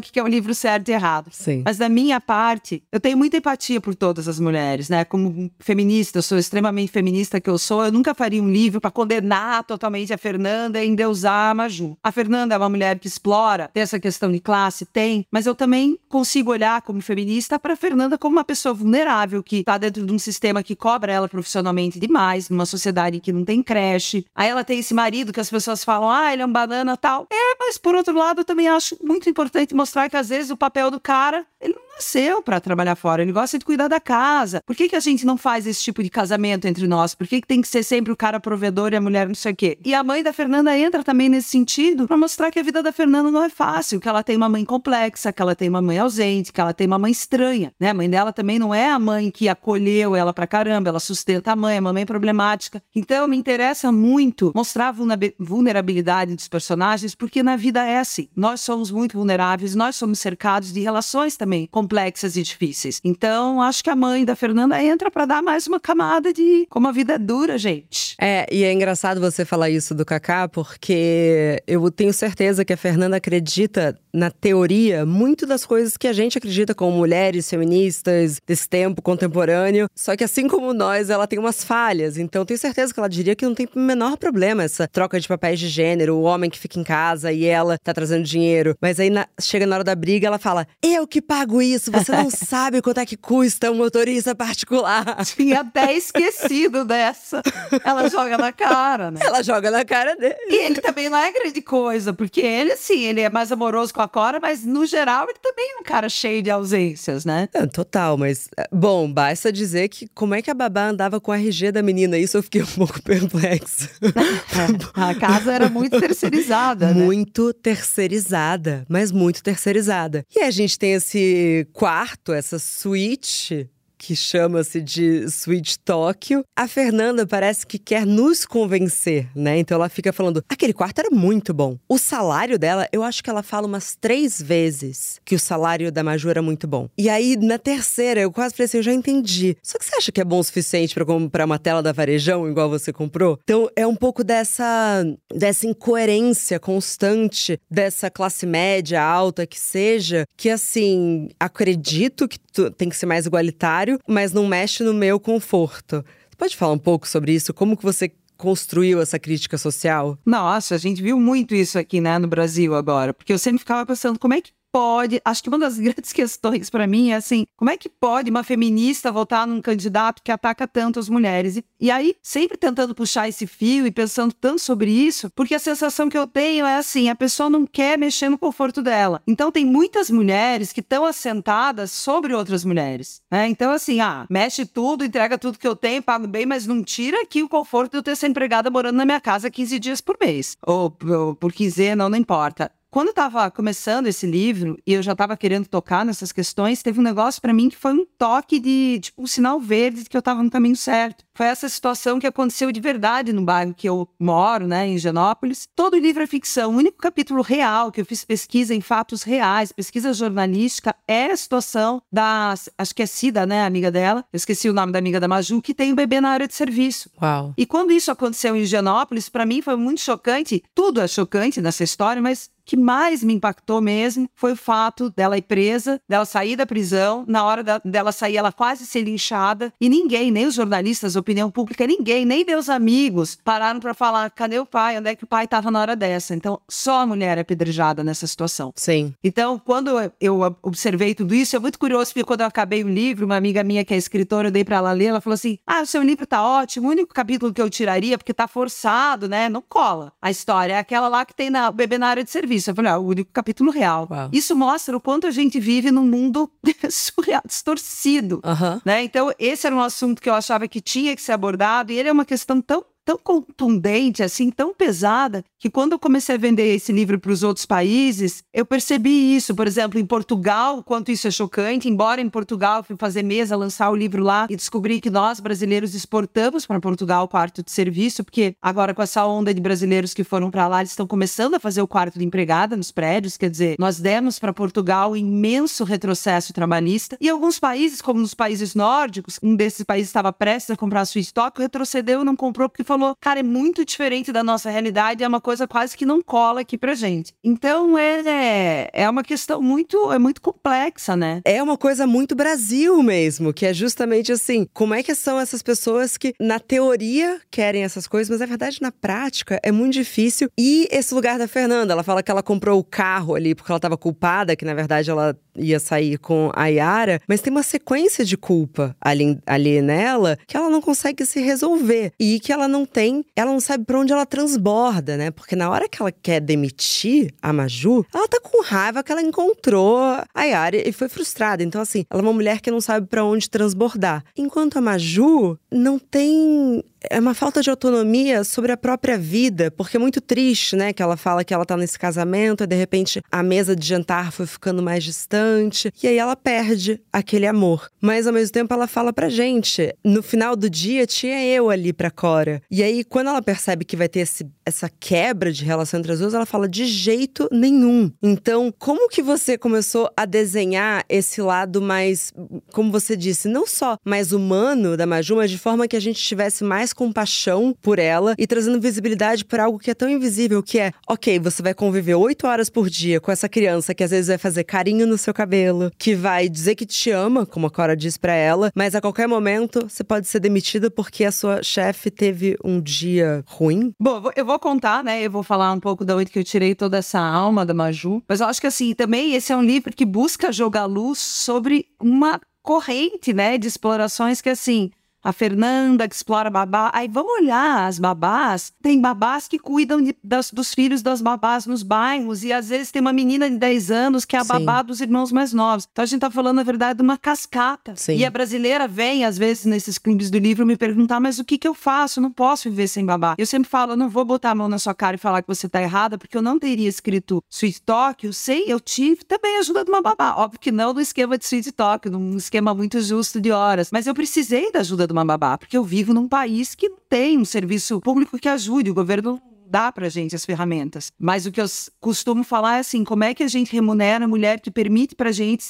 que é um livro certo e errado. Sim. Mas da minha parte, eu tenho muita empatia por todas as mulheres, né? Como feminista, eu sou extremamente feminista que eu sou, eu nunca faria um livro para condenar totalmente a Fernanda e endeusar a Maju. A Fernanda é uma mulher que explora, essa questão de classe? Tem, mas eu também consigo olhar como feminista para Fernanda como uma pessoa vulnerável que está dentro de um sistema que cobra ela profissionalmente demais, numa sociedade que não tem creche. Aí ela tem esse marido que as pessoas falam, ah, ele é um banana tal. É, mas por outro lado, eu também acho muito importante mostrar que às vezes o papel do cara, ele não nasceu para trabalhar fora, ele gosta de cuidar da casa. Por que, que a gente não faz esse tipo de casamento entre nós? Por que, que tem que ser sempre o cara provedor e a mulher não sei o quê? E a mãe da Fernanda entra também nesse sentido para mostrar que a vida da Fernanda não é fácil, que ela tem uma mãe complexa, que ela tem uma mãe ausente, que ela tem uma mãe estranha, né? A mãe dela também não é a mãe que acolheu ela pra caramba, ela sustenta a mãe, é uma mãe problemática. Então me interessa muito mostrar a vulnerabilidade dos personagens, porque na vida é assim. Nós somos muito vulneráveis, nós somos cercados de relações também complexas complexas e difíceis. Então, acho que a mãe da Fernanda entra para dar mais uma camada de como a vida é dura, gente. É, e é engraçado você falar isso do Kaká, porque eu tenho certeza que a Fernanda acredita na teoria muito das coisas que a gente acredita como mulheres feministas desse tempo contemporâneo. Só que assim como nós, ela tem umas falhas. Então tenho certeza que ela diria que não tem o menor problema essa troca de papéis de gênero, o homem que fica em casa e ela tá trazendo dinheiro. Mas aí na, chega na hora da briga, ela fala: Eu que pago isso, você não sabe quanto é que custa um motorista particular. Tinha até esquecido dessa. Ela joga na cara, né? Ela joga na cara dele. E ele também não é grande coisa, porque ele, assim, ele é mais amoroso com a Cora, mas no geral ele também é um cara cheio de ausências, né? É, total, mas é, bom, basta dizer que como é que a babá andava com a RG da menina? Isso eu fiquei um pouco perplexo. É, a casa era muito terceirizada, né? Muito terceirizada, mas muito terceirizada. E a gente tem esse quarto, essa suíte que chama-se de Sweet Tóquio. A Fernanda parece que quer nos convencer, né? Então ela fica falando: aquele quarto era muito bom. O salário dela, eu acho que ela fala umas três vezes que o salário da Maju era muito bom. E aí, na terceira, eu quase falei assim: eu já entendi. Só que você acha que é bom o suficiente para comprar uma tela da Varejão, igual você comprou? Então é um pouco dessa, dessa incoerência constante dessa classe média alta que seja, que assim, acredito que tem que ser mais igualitário mas não mexe no meu conforto. Você pode falar um pouco sobre isso? Como que você construiu essa crítica social? Nossa, a gente viu muito isso aqui, né, no Brasil agora. Porque eu sempre ficava pensando, como é que pode. Acho que uma das grandes questões para mim é assim: como é que pode uma feminista votar num candidato que ataca tanto as mulheres? E, e, aí, sempre tentando puxar esse fio e pensando tanto sobre isso, porque a sensação que eu tenho é assim: a pessoa não quer mexer no conforto dela. Então, tem muitas mulheres que estão assentadas sobre outras mulheres. Né? Então, assim, ah, mexe tudo, entrega tudo que eu tenho, pago bem, mas não tira aqui o conforto de eu ter essa empregada morando na minha casa 15 dias por mês. Ou, ou por quinzena, não importa. Quando eu estava começando esse livro e eu já estava querendo tocar nessas questões, teve um negócio para mim que foi um toque de, tipo, um sinal verde de que eu estava no caminho certo. Foi essa situação que aconteceu de verdade no bairro que eu moro, né, em Genópolis. Todo o livro é ficção. O único capítulo real que eu fiz pesquisa em fatos reais, pesquisa jornalística, é a situação da, acho que é Cida, né, amiga dela. Eu esqueci o nome da amiga da Maju, que tem um bebê na área de serviço. Uau. E quando isso aconteceu em Genópolis, para mim foi muito chocante. Tudo é chocante nessa história, mas que mais me impactou mesmo foi o fato dela ir presa, dela sair da prisão, na hora da, dela sair, ela quase ser linchada, e ninguém, nem os jornalistas, opinião pública, ninguém, nem meus amigos, pararam para falar: cadê o pai? Onde é que o pai estava na hora dessa? Então, só a mulher é apedrejada nessa situação. Sim. Então, quando eu observei tudo isso, é muito curioso, porque quando eu acabei o livro, uma amiga minha que é escritora, eu dei para ela ler, ela falou assim: ah, o seu livro tá ótimo, o único capítulo que eu tiraria, porque tá forçado, né? Não cola. A história é aquela lá que tem na bebê na área de serviço. Eu falei, ah, o único capítulo real. Uau. Isso mostra o quanto a gente vive num mundo surreal, distorcido. Uhum. Né? Então, esse era um assunto que eu achava que tinha que ser abordado, e ele é uma questão tão tão contundente, assim, tão pesada, que quando eu comecei a vender esse livro para os outros países, eu percebi isso. Por exemplo, em Portugal, quanto isso é chocante, embora em Portugal fui fazer mesa, lançar o livro lá e descobri que nós brasileiros exportamos para Portugal o quarto de serviço, porque agora com essa onda de brasileiros que foram para lá, eles estão começando a fazer o quarto de empregada nos prédios, quer dizer, nós demos para Portugal um imenso retrocesso trabalhista. E alguns países, como nos países nórdicos, um desses países estava prestes a comprar a sua estoque, retrocedeu e não comprou porque falou, cara, é muito diferente da nossa realidade, é uma coisa quase que não cola aqui pra gente. Então é, é uma questão muito, é muito complexa, né? É uma coisa muito Brasil mesmo, que é justamente assim, como é que são essas pessoas que na teoria querem essas coisas, mas na verdade na prática é muito difícil. E esse lugar da Fernanda, ela fala que ela comprou o carro ali porque ela estava culpada, que na verdade ela ia sair com a Yara, mas tem uma sequência de culpa ali, ali nela que ela não consegue se resolver e que ela não tem, ela não sabe para onde ela transborda, né? Porque na hora que ela quer demitir a Maju, ela tá com raiva que ela encontrou a Yara e foi frustrada. Então assim, ela é uma mulher que não sabe para onde transbordar. Enquanto a Maju não tem é uma falta de autonomia sobre a própria vida, porque é muito triste, né? Que ela fala que ela tá nesse casamento e de repente a mesa de jantar foi ficando mais distante e aí ela perde aquele amor. Mas ao mesmo tempo ela fala pra gente: no final do dia tinha eu ali pra Cora. E aí, quando ela percebe que vai ter esse, essa quebra de relação entre as duas, ela fala de jeito nenhum. Então, como que você começou a desenhar esse lado mais, como você disse, não só mais humano da Maju, mas de forma que a gente tivesse mais compaixão por ela e trazendo visibilidade para algo que é tão invisível, que é, ok, você vai conviver oito horas por dia com essa criança que às vezes vai fazer carinho no seu cabelo, que vai dizer que te ama, como a Cora diz para ela, mas a qualquer momento você pode ser demitida porque a sua chefe teve um dia ruim. Bom, eu vou contar, né? Eu vou falar um pouco da onde que eu tirei toda essa alma da Maju, mas eu acho que assim, também esse é um livro que busca jogar luz sobre uma corrente, né, de explorações que assim, a Fernanda que explora babá. Aí vamos olhar as babás. Tem babás que cuidam de, das, dos filhos das babás nos bairros. E às vezes tem uma menina de 10 anos que é a Sim. babá dos irmãos mais novos. Então a gente tá falando, na verdade, de uma cascata. Sim. E a brasileira vem, às vezes, nesses clubes do livro, me perguntar: mas o que que eu faço? Eu não posso viver sem babá. Eu sempre falo: eu não vou botar a mão na sua cara e falar que você tá errada, porque eu não teria escrito Sweet Talk. Eu sei, eu tive também ajuda de uma babá. Óbvio que não no esquema de Sweet Talk, num esquema muito justo de horas. Mas eu precisei da ajuda de uma babá, porque eu vivo num país que não tem um serviço público que ajude, o governo dá pra gente as ferramentas. Mas o que eu costumo falar é assim, como é que a gente remunera a mulher que permite pra gente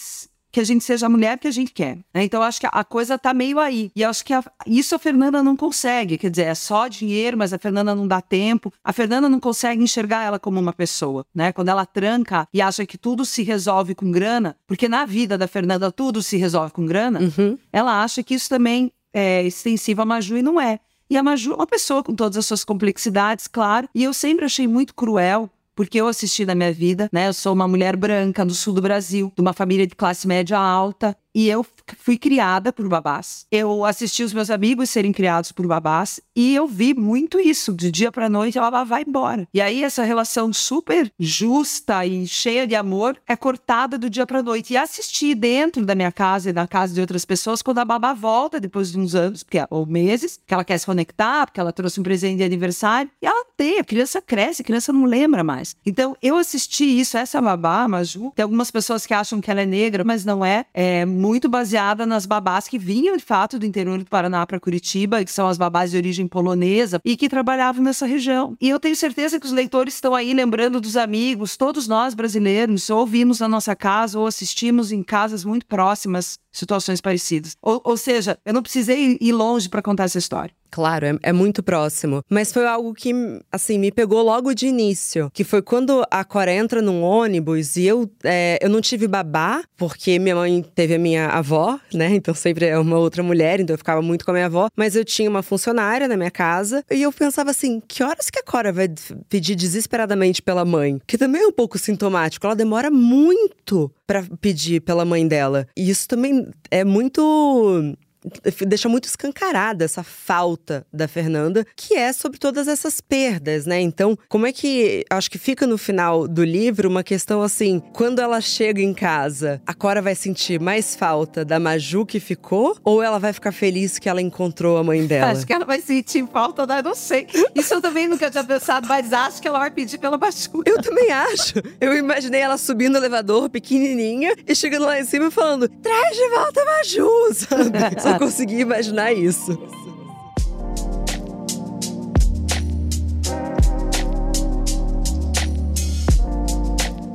que a gente seja a mulher que a gente quer. Né? Então, acho que a coisa tá meio aí. E acho que a, isso a Fernanda não consegue. Quer dizer, é só dinheiro, mas a Fernanda não dá tempo. A Fernanda não consegue enxergar ela como uma pessoa, né? Quando ela tranca e acha que tudo se resolve com grana, porque na vida da Fernanda tudo se resolve com grana, uhum. ela acha que isso também é extensivo a Maju e não é. E a Maju é uma pessoa com todas as suas complexidades, claro. E eu sempre achei muito cruel porque eu assisti na minha vida, né? Eu sou uma mulher branca do sul do Brasil, de uma família de classe média alta, e eu fui criada por babás. Eu assisti os meus amigos serem criados por babás e eu vi muito isso. De dia para noite, a babá vai embora. E aí essa relação super justa e cheia de amor é cortada do dia para noite. E assisti dentro da minha casa e da casa de outras pessoas quando a babá volta depois de uns anos, porque, ou meses, que ela quer se conectar, porque ela trouxe um presente de aniversário. E ela tem, a criança cresce, a criança não lembra mais. Então eu assisti isso, essa babá, Maju. Tem algumas pessoas que acham que ela é negra, mas não é. É muito baseada nas babás que vinham, de fato, do interior do Paraná para Curitiba, que são as babás de origem polonesa e que trabalhavam nessa região. E eu tenho certeza que os leitores estão aí lembrando dos amigos, todos nós brasileiros, ou vimos na nossa casa ou assistimos em casas muito próximas situações parecidas. Ou, ou seja, eu não precisei ir longe para contar essa história. Claro, é, é, muito próximo. Mas foi algo que, assim, me pegou logo de início. Que foi quando a Cora entra num ônibus e eu, é, eu não tive babá, porque minha mãe teve a minha avó, né? Então sempre é uma outra mulher, então eu ficava muito com a minha avó. Mas eu tinha uma funcionária na minha casa e eu pensava assim: que horas que a Cora vai pedir desesperadamente pela mãe? Que também é um pouco sintomático. Ela demora muito para pedir pela mãe dela. E isso também é muito deixa muito escancarada essa falta da Fernanda, que é sobre todas essas perdas, né? Então, como é que acho que fica no final do livro uma questão assim, quando ela chega em casa, a Cora vai sentir mais falta da Maju que ficou ou ela vai ficar feliz que ela encontrou a mãe dela? Acho que ela vai sentir falta, né? Não sei. Isso eu também nunca tinha pensado, mas acho que ela vai pedir pela Maju. Eu também acho. Eu imaginei ela subindo no elevador, pequenininha, e chegando lá em cima falando: "Traz de volta a Maju", sabe? não consegui imaginar isso.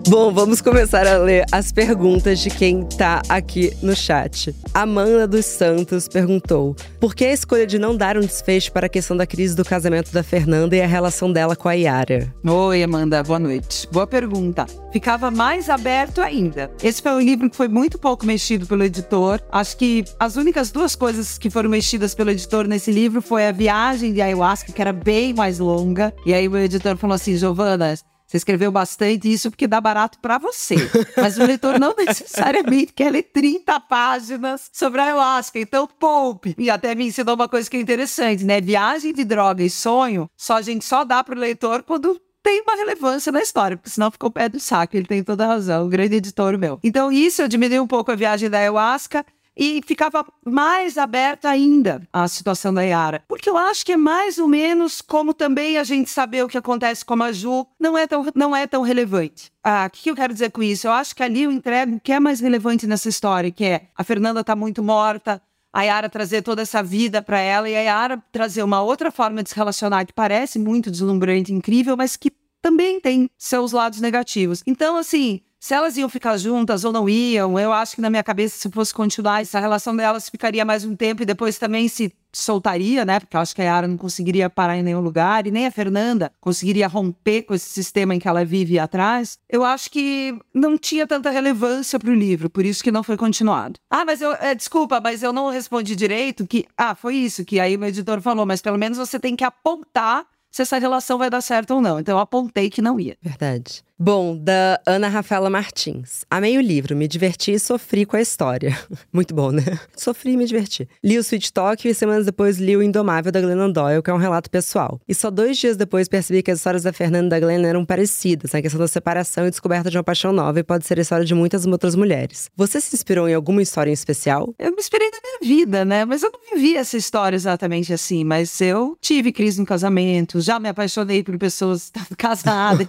Bom, vamos começar a ler as perguntas de quem tá aqui no chat. Amanda dos Santos perguntou: por que a escolha de não dar um desfecho para a questão da crise do casamento da Fernanda e a relação dela com a Yara? Oi, Amanda, boa noite. Boa pergunta. Ficava mais aberto ainda. Esse foi um livro que foi muito pouco mexido pelo editor. Acho que as únicas duas coisas que foram mexidas pelo editor nesse livro foi a viagem de ayahuasca, que era bem mais longa. E aí o editor falou assim: Giovana, você escreveu bastante isso porque dá barato para você. Mas o leitor não necessariamente quer ler 30 páginas sobre a ayahuasca. Então, poupe. E até me ensinou uma coisa que é interessante, né? Viagem de droga e sonho, só a gente só dá pro leitor quando tem uma relevância na história, porque senão ficou pé do saco. Ele tem toda a razão, o grande editor meu. Então, isso eu diminui um pouco a viagem da ayahuasca e ficava mais aberta ainda a situação da Yara. Porque eu acho que é mais ou menos como também a gente saber o que acontece com a Ju não é tão, não é tão relevante. Ah, o que eu quero dizer com isso? Eu acho que ali eu entrego o que é mais relevante nessa história, que é a Fernanda está muito morta, a Yara trazer toda essa vida para ela e a Yara trazer uma outra forma de se relacionar que parece muito deslumbrante, incrível, mas que também tem seus lados negativos. Então, assim, se elas iam ficar juntas ou não iam, eu acho que na minha cabeça, se fosse continuar, essa relação delas ficaria mais um tempo e depois também se soltaria, né? Porque eu acho que a Yara não conseguiria parar em nenhum lugar e nem a Fernanda conseguiria romper com esse sistema em que ela vive atrás. Eu acho que não tinha tanta relevância para o livro, por isso que não foi continuado. Ah, mas eu, é, desculpa, mas eu não respondi direito que, ah, foi isso que aí o editor falou, mas pelo menos você tem que apontar se essa relação vai dar certo ou não. Então eu apontei que não ia. Verdade. Bom, da Ana Rafaela Martins. Amei o livro, me diverti e sofri com a história. Muito bom, né? Sofri e me diverti. Li o Sweet Talk e semanas depois li o Indomável da Glennon Doyle, que é um relato pessoal. E só dois dias depois percebi que as histórias da Fernanda e da Glenn eram parecidas, na questão da separação e descoberta de uma paixão nova, e pode ser a história de muitas outras mulheres. Você se inspirou em alguma história em especial? Eu me inspirei na minha vida, né? Mas eu não vivi essa história exatamente assim. Mas eu tive crise no casamento, já me apaixonei por pessoas casadas.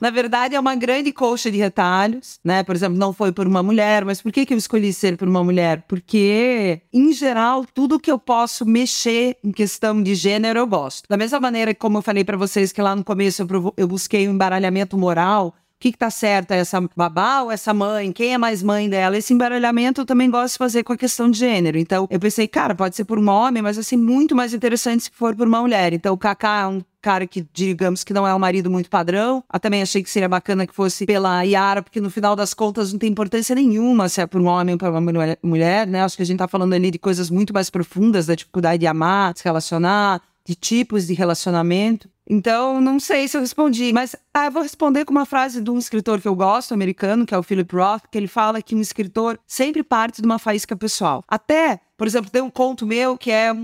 na verdade, é uma grande colcha de retalhos, né? Por exemplo, não foi por uma mulher, mas por que, que eu escolhi ser por uma mulher? Porque, em geral, tudo que eu posso mexer em questão de gênero, eu gosto. Da mesma maneira como eu falei para vocês, que lá no começo eu, eu busquei um embaralhamento moral, o que, que tá certo? É essa babá ou essa mãe? Quem é mais mãe dela? Esse embaralhamento eu também gosto de fazer com a questão de gênero. Então, eu pensei, cara, pode ser por um homem, mas assim, muito mais interessante se for por uma mulher. Então, o Kaká é um cara que, digamos, que não é um marido muito padrão. Eu também achei que seria bacana que fosse pela Yara, porque no final das contas não tem importância nenhuma se é por um homem ou por uma mulher, né? Acho que a gente tá falando ali de coisas muito mais profundas, da dificuldade de amar, de se relacionar, de tipos de relacionamento. Então, não sei se eu respondi, mas ah, eu vou responder com uma frase de um escritor que eu gosto, americano, que é o Philip Roth, que ele fala que um escritor sempre parte de uma faísca pessoal. Até, por exemplo, tem um conto meu que é,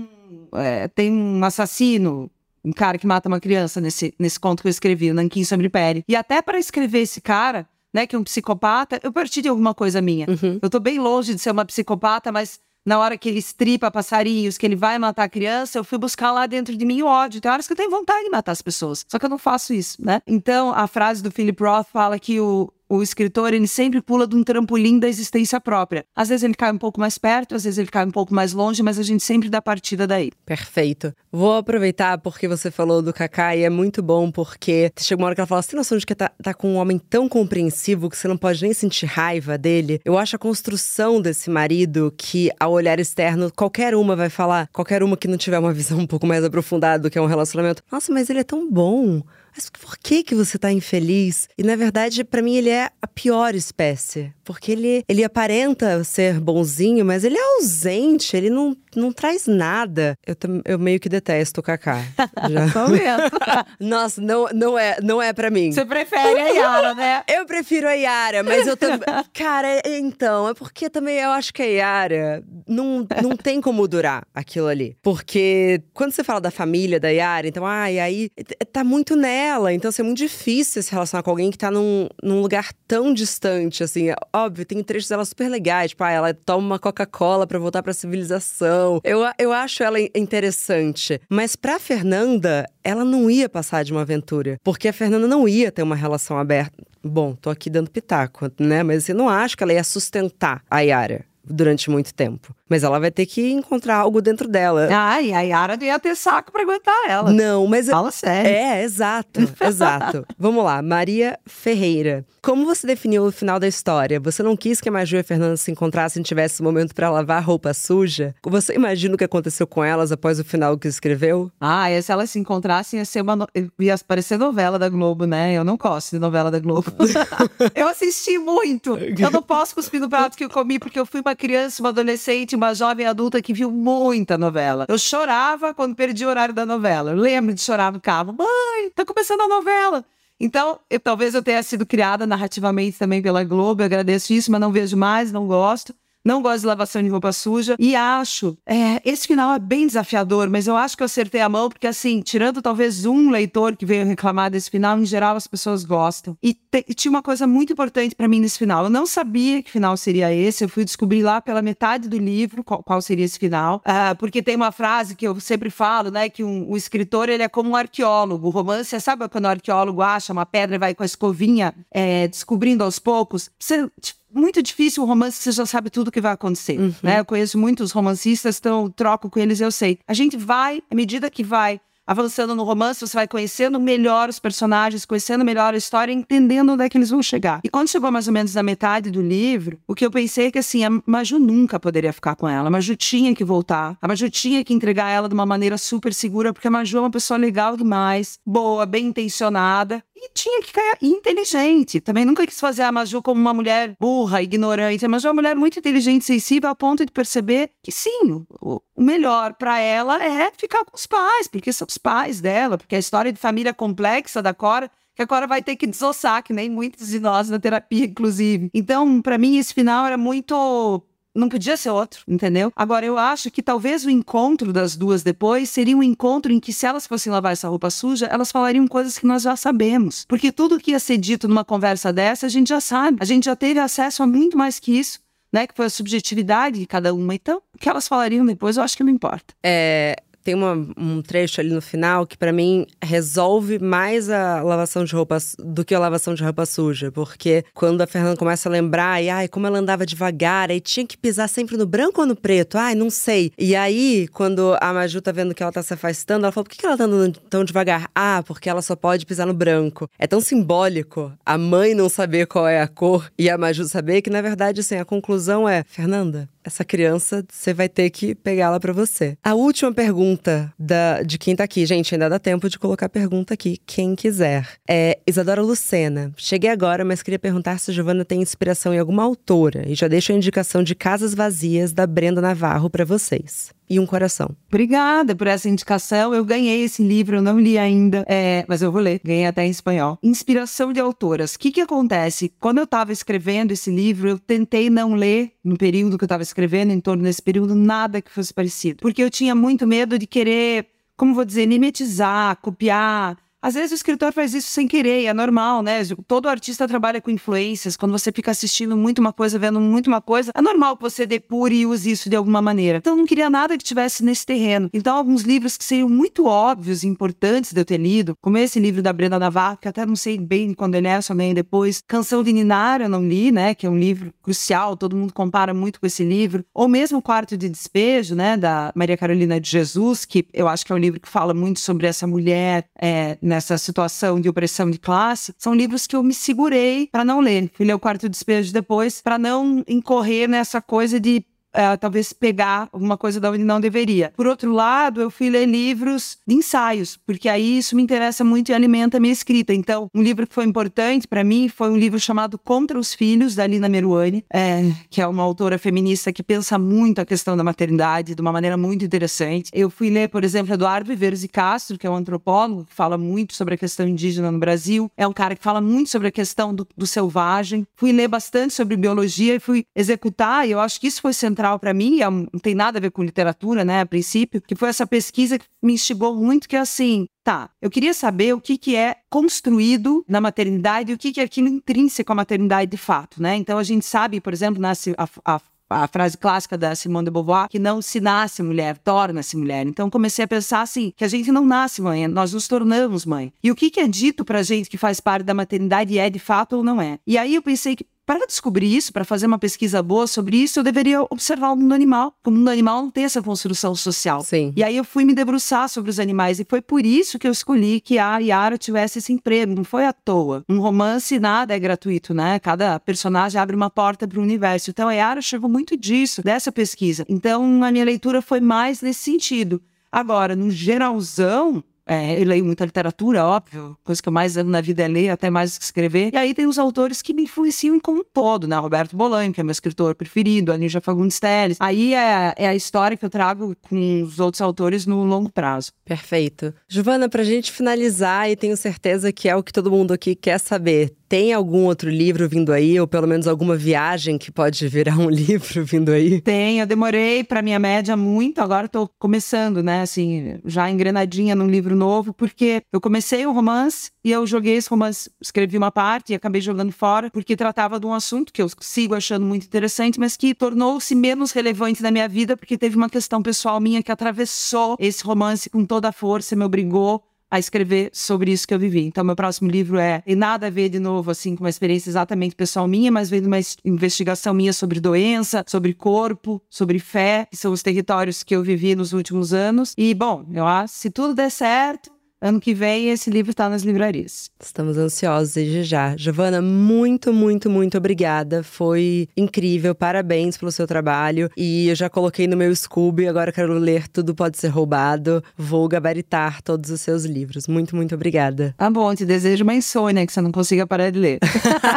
é tem um assassino um cara que mata uma criança nesse, nesse conto que eu escrevi, o Nanquim sobre Pere. E até para escrever esse cara, né, que é um psicopata, eu parti de alguma coisa minha. Uhum. Eu tô bem longe de ser uma psicopata, mas na hora que ele estripa passarinhos, que ele vai matar a criança, eu fui buscar lá dentro de mim o ódio. Tem horas que eu tenho vontade de matar as pessoas. Só que eu não faço isso, né? Então, a frase do Philip Roth fala que o, o escritor ele sempre pula de um trampolim da existência própria. Às vezes ele cai um pouco mais perto, às vezes ele cai um pouco mais longe, mas a gente sempre dá partida daí. Perfeito. Vou aproveitar porque você falou do Kaká e é muito bom porque chegou uma hora que ela fala: você tem noção de que tá, tá com um homem tão compreensivo que você não pode nem sentir raiva dele? Eu acho a construção desse marido que, ao olhar externo, qualquer uma vai falar, qualquer uma que não tiver uma visão um pouco mais aprofundada do que é um relacionamento. Nossa, mas ele é tão bom mas por que que você tá infeliz? E na verdade, para mim ele é a pior espécie, porque ele ele aparenta ser bonzinho, mas ele é ausente, ele não, não traz nada. Eu, eu meio que detesto o Kaká. Já. Tô vendo. Nossa, não, não é, não é para mim. Você prefere a Yara, né? Eu prefiro a Yara, mas eu também Cara, então, é porque também eu acho que a Yara não, não tem como durar aquilo ali. Porque quando você fala da família da Yara, então, ai, ah, aí tá muito nela ela. Então, assim, é muito difícil se relacionar com alguém que tá num, num lugar tão distante, assim. Óbvio, tem trechos dela super legais. Tipo, ah, ela toma uma Coca-Cola para voltar pra civilização. Eu, eu acho ela interessante. Mas pra Fernanda, ela não ia passar de uma aventura. Porque a Fernanda não ia ter uma relação aberta. Bom, tô aqui dando pitaco, né? Mas eu não acho que ela ia sustentar a Yara durante muito tempo. Mas ela vai ter que encontrar algo dentro dela. Ah, e a Yara não ia ter saco pra aguentar ela. Não, mas. Fala sério. É, exato, exato. Vamos lá, Maria Ferreira. Como você definiu o final da história? Você não quis que a Maju e a Fernanda se encontrassem e tivesse um momento para lavar roupa suja? Você imagina o que aconteceu com elas após o final que escreveu? Ah, e se elas se encontrassem, ia ser uma. No... ia parecer novela da Globo, né? Eu não gosto de novela da Globo. eu assisti muito. Eu não posso cuspir no prato que eu comi, porque eu fui uma criança, uma adolescente, uma jovem adulta que viu muita novela. Eu chorava quando perdi o horário da novela. Eu lembro de chorar no carro. Mãe, tá começando a novela. Então, eu, talvez eu tenha sido criada narrativamente também pela Globo, eu agradeço isso, mas não vejo mais, não gosto não gosto de lavação de roupa suja e acho, é, esse final é bem desafiador, mas eu acho que eu acertei a mão porque assim, tirando talvez um leitor que veio reclamar desse final, em geral as pessoas gostam. E, te, e tinha uma coisa muito importante para mim nesse final. Eu não sabia que final seria esse, eu fui descobrir lá pela metade do livro qual, qual seria esse final, uh, porque tem uma frase que eu sempre falo, né, que um, o escritor ele é como um arqueólogo. O romance, sabe quando o arqueólogo acha uma pedra e vai com a escovinha é, descobrindo aos poucos? Você, muito difícil o romance você já sabe tudo o que vai acontecer, uhum. né? Eu conheço muitos romancistas, então troco com eles, eu sei. A gente vai, à medida que vai avançando no romance, você vai conhecendo melhor os personagens, conhecendo melhor a história, entendendo onde é que eles vão chegar. E quando chegou mais ou menos na metade do livro, o que eu pensei é que assim, a Maju nunca poderia ficar com ela. A Maju tinha que voltar. A Maju tinha que entregar ela de uma maneira super segura, porque a Maju é uma pessoa legal demais, boa, bem intencionada. E tinha que cair inteligente. Também nunca quis fazer a Maju como uma mulher burra, ignorante. A Maju é uma mulher muito inteligente, sensível, a ponto de perceber que sim, o, o melhor para ela é ficar com os pais, porque são os pais dela, porque a história de família complexa da Cora que a Cora vai ter que desossar, que nem muitos de nós na terapia, inclusive. Então, para mim, esse final era muito não podia ser outro, entendeu? Agora, eu acho que talvez o encontro das duas depois seria um encontro em que, se elas fossem lavar essa roupa suja, elas falariam coisas que nós já sabemos. Porque tudo que ia ser dito numa conversa dessa, a gente já sabe. A gente já teve acesso a muito mais que isso. Né, que foi a subjetividade de cada uma. Então, o que elas falariam depois, eu acho que não importa. É, tem uma, um trecho ali no final que para mim resolve mais a lavação de roupa do que a lavação de roupa suja, porque quando a Fernanda começa a lembrar, e ai, como ela andava devagar, aí tinha que pisar sempre no branco ou no preto, ai, não sei. E aí, quando a Maju tá vendo que ela tá se afastando, ela fala: por que ela tá andando tão devagar? Ah, porque ela só pode pisar no branco. É tão simbólico a mãe não saber qual é a cor e a Maju saber que, na verdade, assim, a conclusão é: Fernanda, essa criança você vai ter que pegá-la para você. A última pergunta da, de quem tá aqui, gente, ainda dá tempo de colocar pergunta aqui, quem quiser. É Isadora Lucena. Cheguei agora, mas queria perguntar se Giovana tem inspiração em alguma autora e já deixo a indicação de Casas Vazias da Brenda Navarro para vocês e um coração. Obrigada por essa indicação. Eu ganhei esse livro, eu não li ainda, é, mas eu vou ler. Ganhei até em espanhol. Inspiração de autoras. O que, que acontece? Quando eu estava escrevendo esse livro, eu tentei não ler, no período que eu estava escrevendo, em torno desse período, nada que fosse parecido. Porque eu tinha muito medo de querer, como vou dizer, mimetizar, copiar às vezes o escritor faz isso sem querer, é normal, né? Todo artista trabalha com influências. Quando você fica assistindo muito uma coisa, vendo muito uma coisa, é normal que você depure e use isso de alguma maneira. Então, eu não queria nada que tivesse nesse terreno. Então, alguns livros que seriam muito óbvios e importantes de eu ter lido, como esse livro da Brenda Navarro, que até não sei bem quando ele é, só nem depois. Canção de Ninar, eu não li, né? Que é um livro crucial, todo mundo compara muito com esse livro. Ou mesmo Quarto de Despejo, né? Da Maria Carolina de Jesus, que eu acho que é um livro que fala muito sobre essa mulher. É, nessa situação de opressão de classe, são livros que eu me segurei para não ler. Fui ler o Quarto Despejo depois, para não incorrer nessa coisa de uh, talvez pegar alguma coisa da onde não deveria. Por outro lado, eu fui ler livros de ensaios, porque aí isso me interessa muito e alimenta a minha escrita. Então, um livro que foi importante para mim foi um livro chamado Contra os Filhos, da Lina Meruane, é, que é uma autora feminista que pensa muito a questão da maternidade de uma maneira muito interessante. Eu fui ler, por exemplo, Eduardo Viveros e Castro, que é um antropólogo que fala muito sobre a questão indígena no Brasil. É um cara que fala muito sobre a questão do, do selvagem. Fui ler bastante sobre biologia e fui executar, e eu acho que isso foi central central para mim, é não tem nada a ver com literatura, né, a princípio, que foi essa pesquisa que me instigou muito, que é assim, tá, eu queria saber o que, que é construído na maternidade e o que, que é aquilo intrínseco à maternidade de fato, né? Então a gente sabe, por exemplo, nasce a, a a frase clássica da Simone de Beauvoir, que não se nasce mulher, torna-se mulher. Então comecei a pensar assim, que a gente não nasce mãe, nós nos tornamos mãe. E o que, que é dito pra gente que faz parte da maternidade é de fato ou não é? E aí eu pensei que para descobrir isso, para fazer uma pesquisa boa sobre isso, eu deveria observar o mundo animal. O mundo animal não tem essa construção social. Sim. E aí eu fui me debruçar sobre os animais. E foi por isso que eu escolhi que a Yara tivesse esse emprego. Não foi à toa. Um romance nada é gratuito, né? Cada personagem abre uma porta para o universo. Então a Yara chegou muito disso, dessa pesquisa. Então a minha leitura foi mais nesse sentido. Agora, no geralzão, é, eu leio muita literatura, óbvio, coisa que eu mais amo na vida é ler, até mais que escrever. E aí tem os autores que me influenciam como um todo, né? Roberto Bolanho, que é meu escritor preferido, a Ninja Fagundes Telles. Aí é, é a história que eu trago com os outros autores no longo prazo. Perfeito. Giovana, pra gente finalizar, e tenho certeza que é o que todo mundo aqui quer saber, tem algum outro livro vindo aí, ou pelo menos alguma viagem que pode virar um livro vindo aí? Tem, eu demorei para minha média muito, agora estou começando, né, assim, já engrenadinha num livro novo, porque eu comecei o romance e eu joguei esse romance, escrevi uma parte e acabei jogando fora, porque tratava de um assunto que eu sigo achando muito interessante, mas que tornou-se menos relevante na minha vida, porque teve uma questão pessoal minha que atravessou esse romance com toda a força, me obrigou a escrever sobre isso que eu vivi. Então, meu próximo livro é tem nada a ver de novo assim com uma experiência exatamente pessoal minha, mas veio de uma investigação minha sobre doença, sobre corpo, sobre fé, que são os territórios que eu vivi nos últimos anos. E bom, eu acho, se tudo der certo, Ano que vem esse livro está nas livrarias. Estamos ansiosos desde já. Giovana, muito, muito, muito obrigada. Foi incrível. Parabéns pelo seu trabalho. E eu já coloquei no meu Scooby, agora quero ler Tudo Pode Ser Roubado. Vou gabaritar todos os seus livros. Muito, muito obrigada. Tá bom, te desejo uma insônia que você não consiga parar de ler.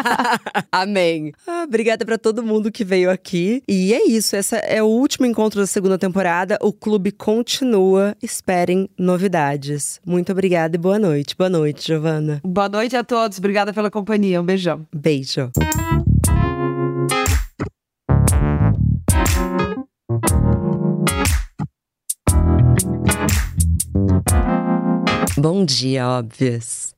Amém. Ah, obrigada para todo mundo que veio aqui. E é isso, esse é o último encontro da segunda temporada. O clube continua. Esperem novidades. Muito obrigada e boa noite. Boa noite, Giovana. Boa noite a todos. Obrigada pela companhia. Um beijão. Beijo. Bom dia, óbvias.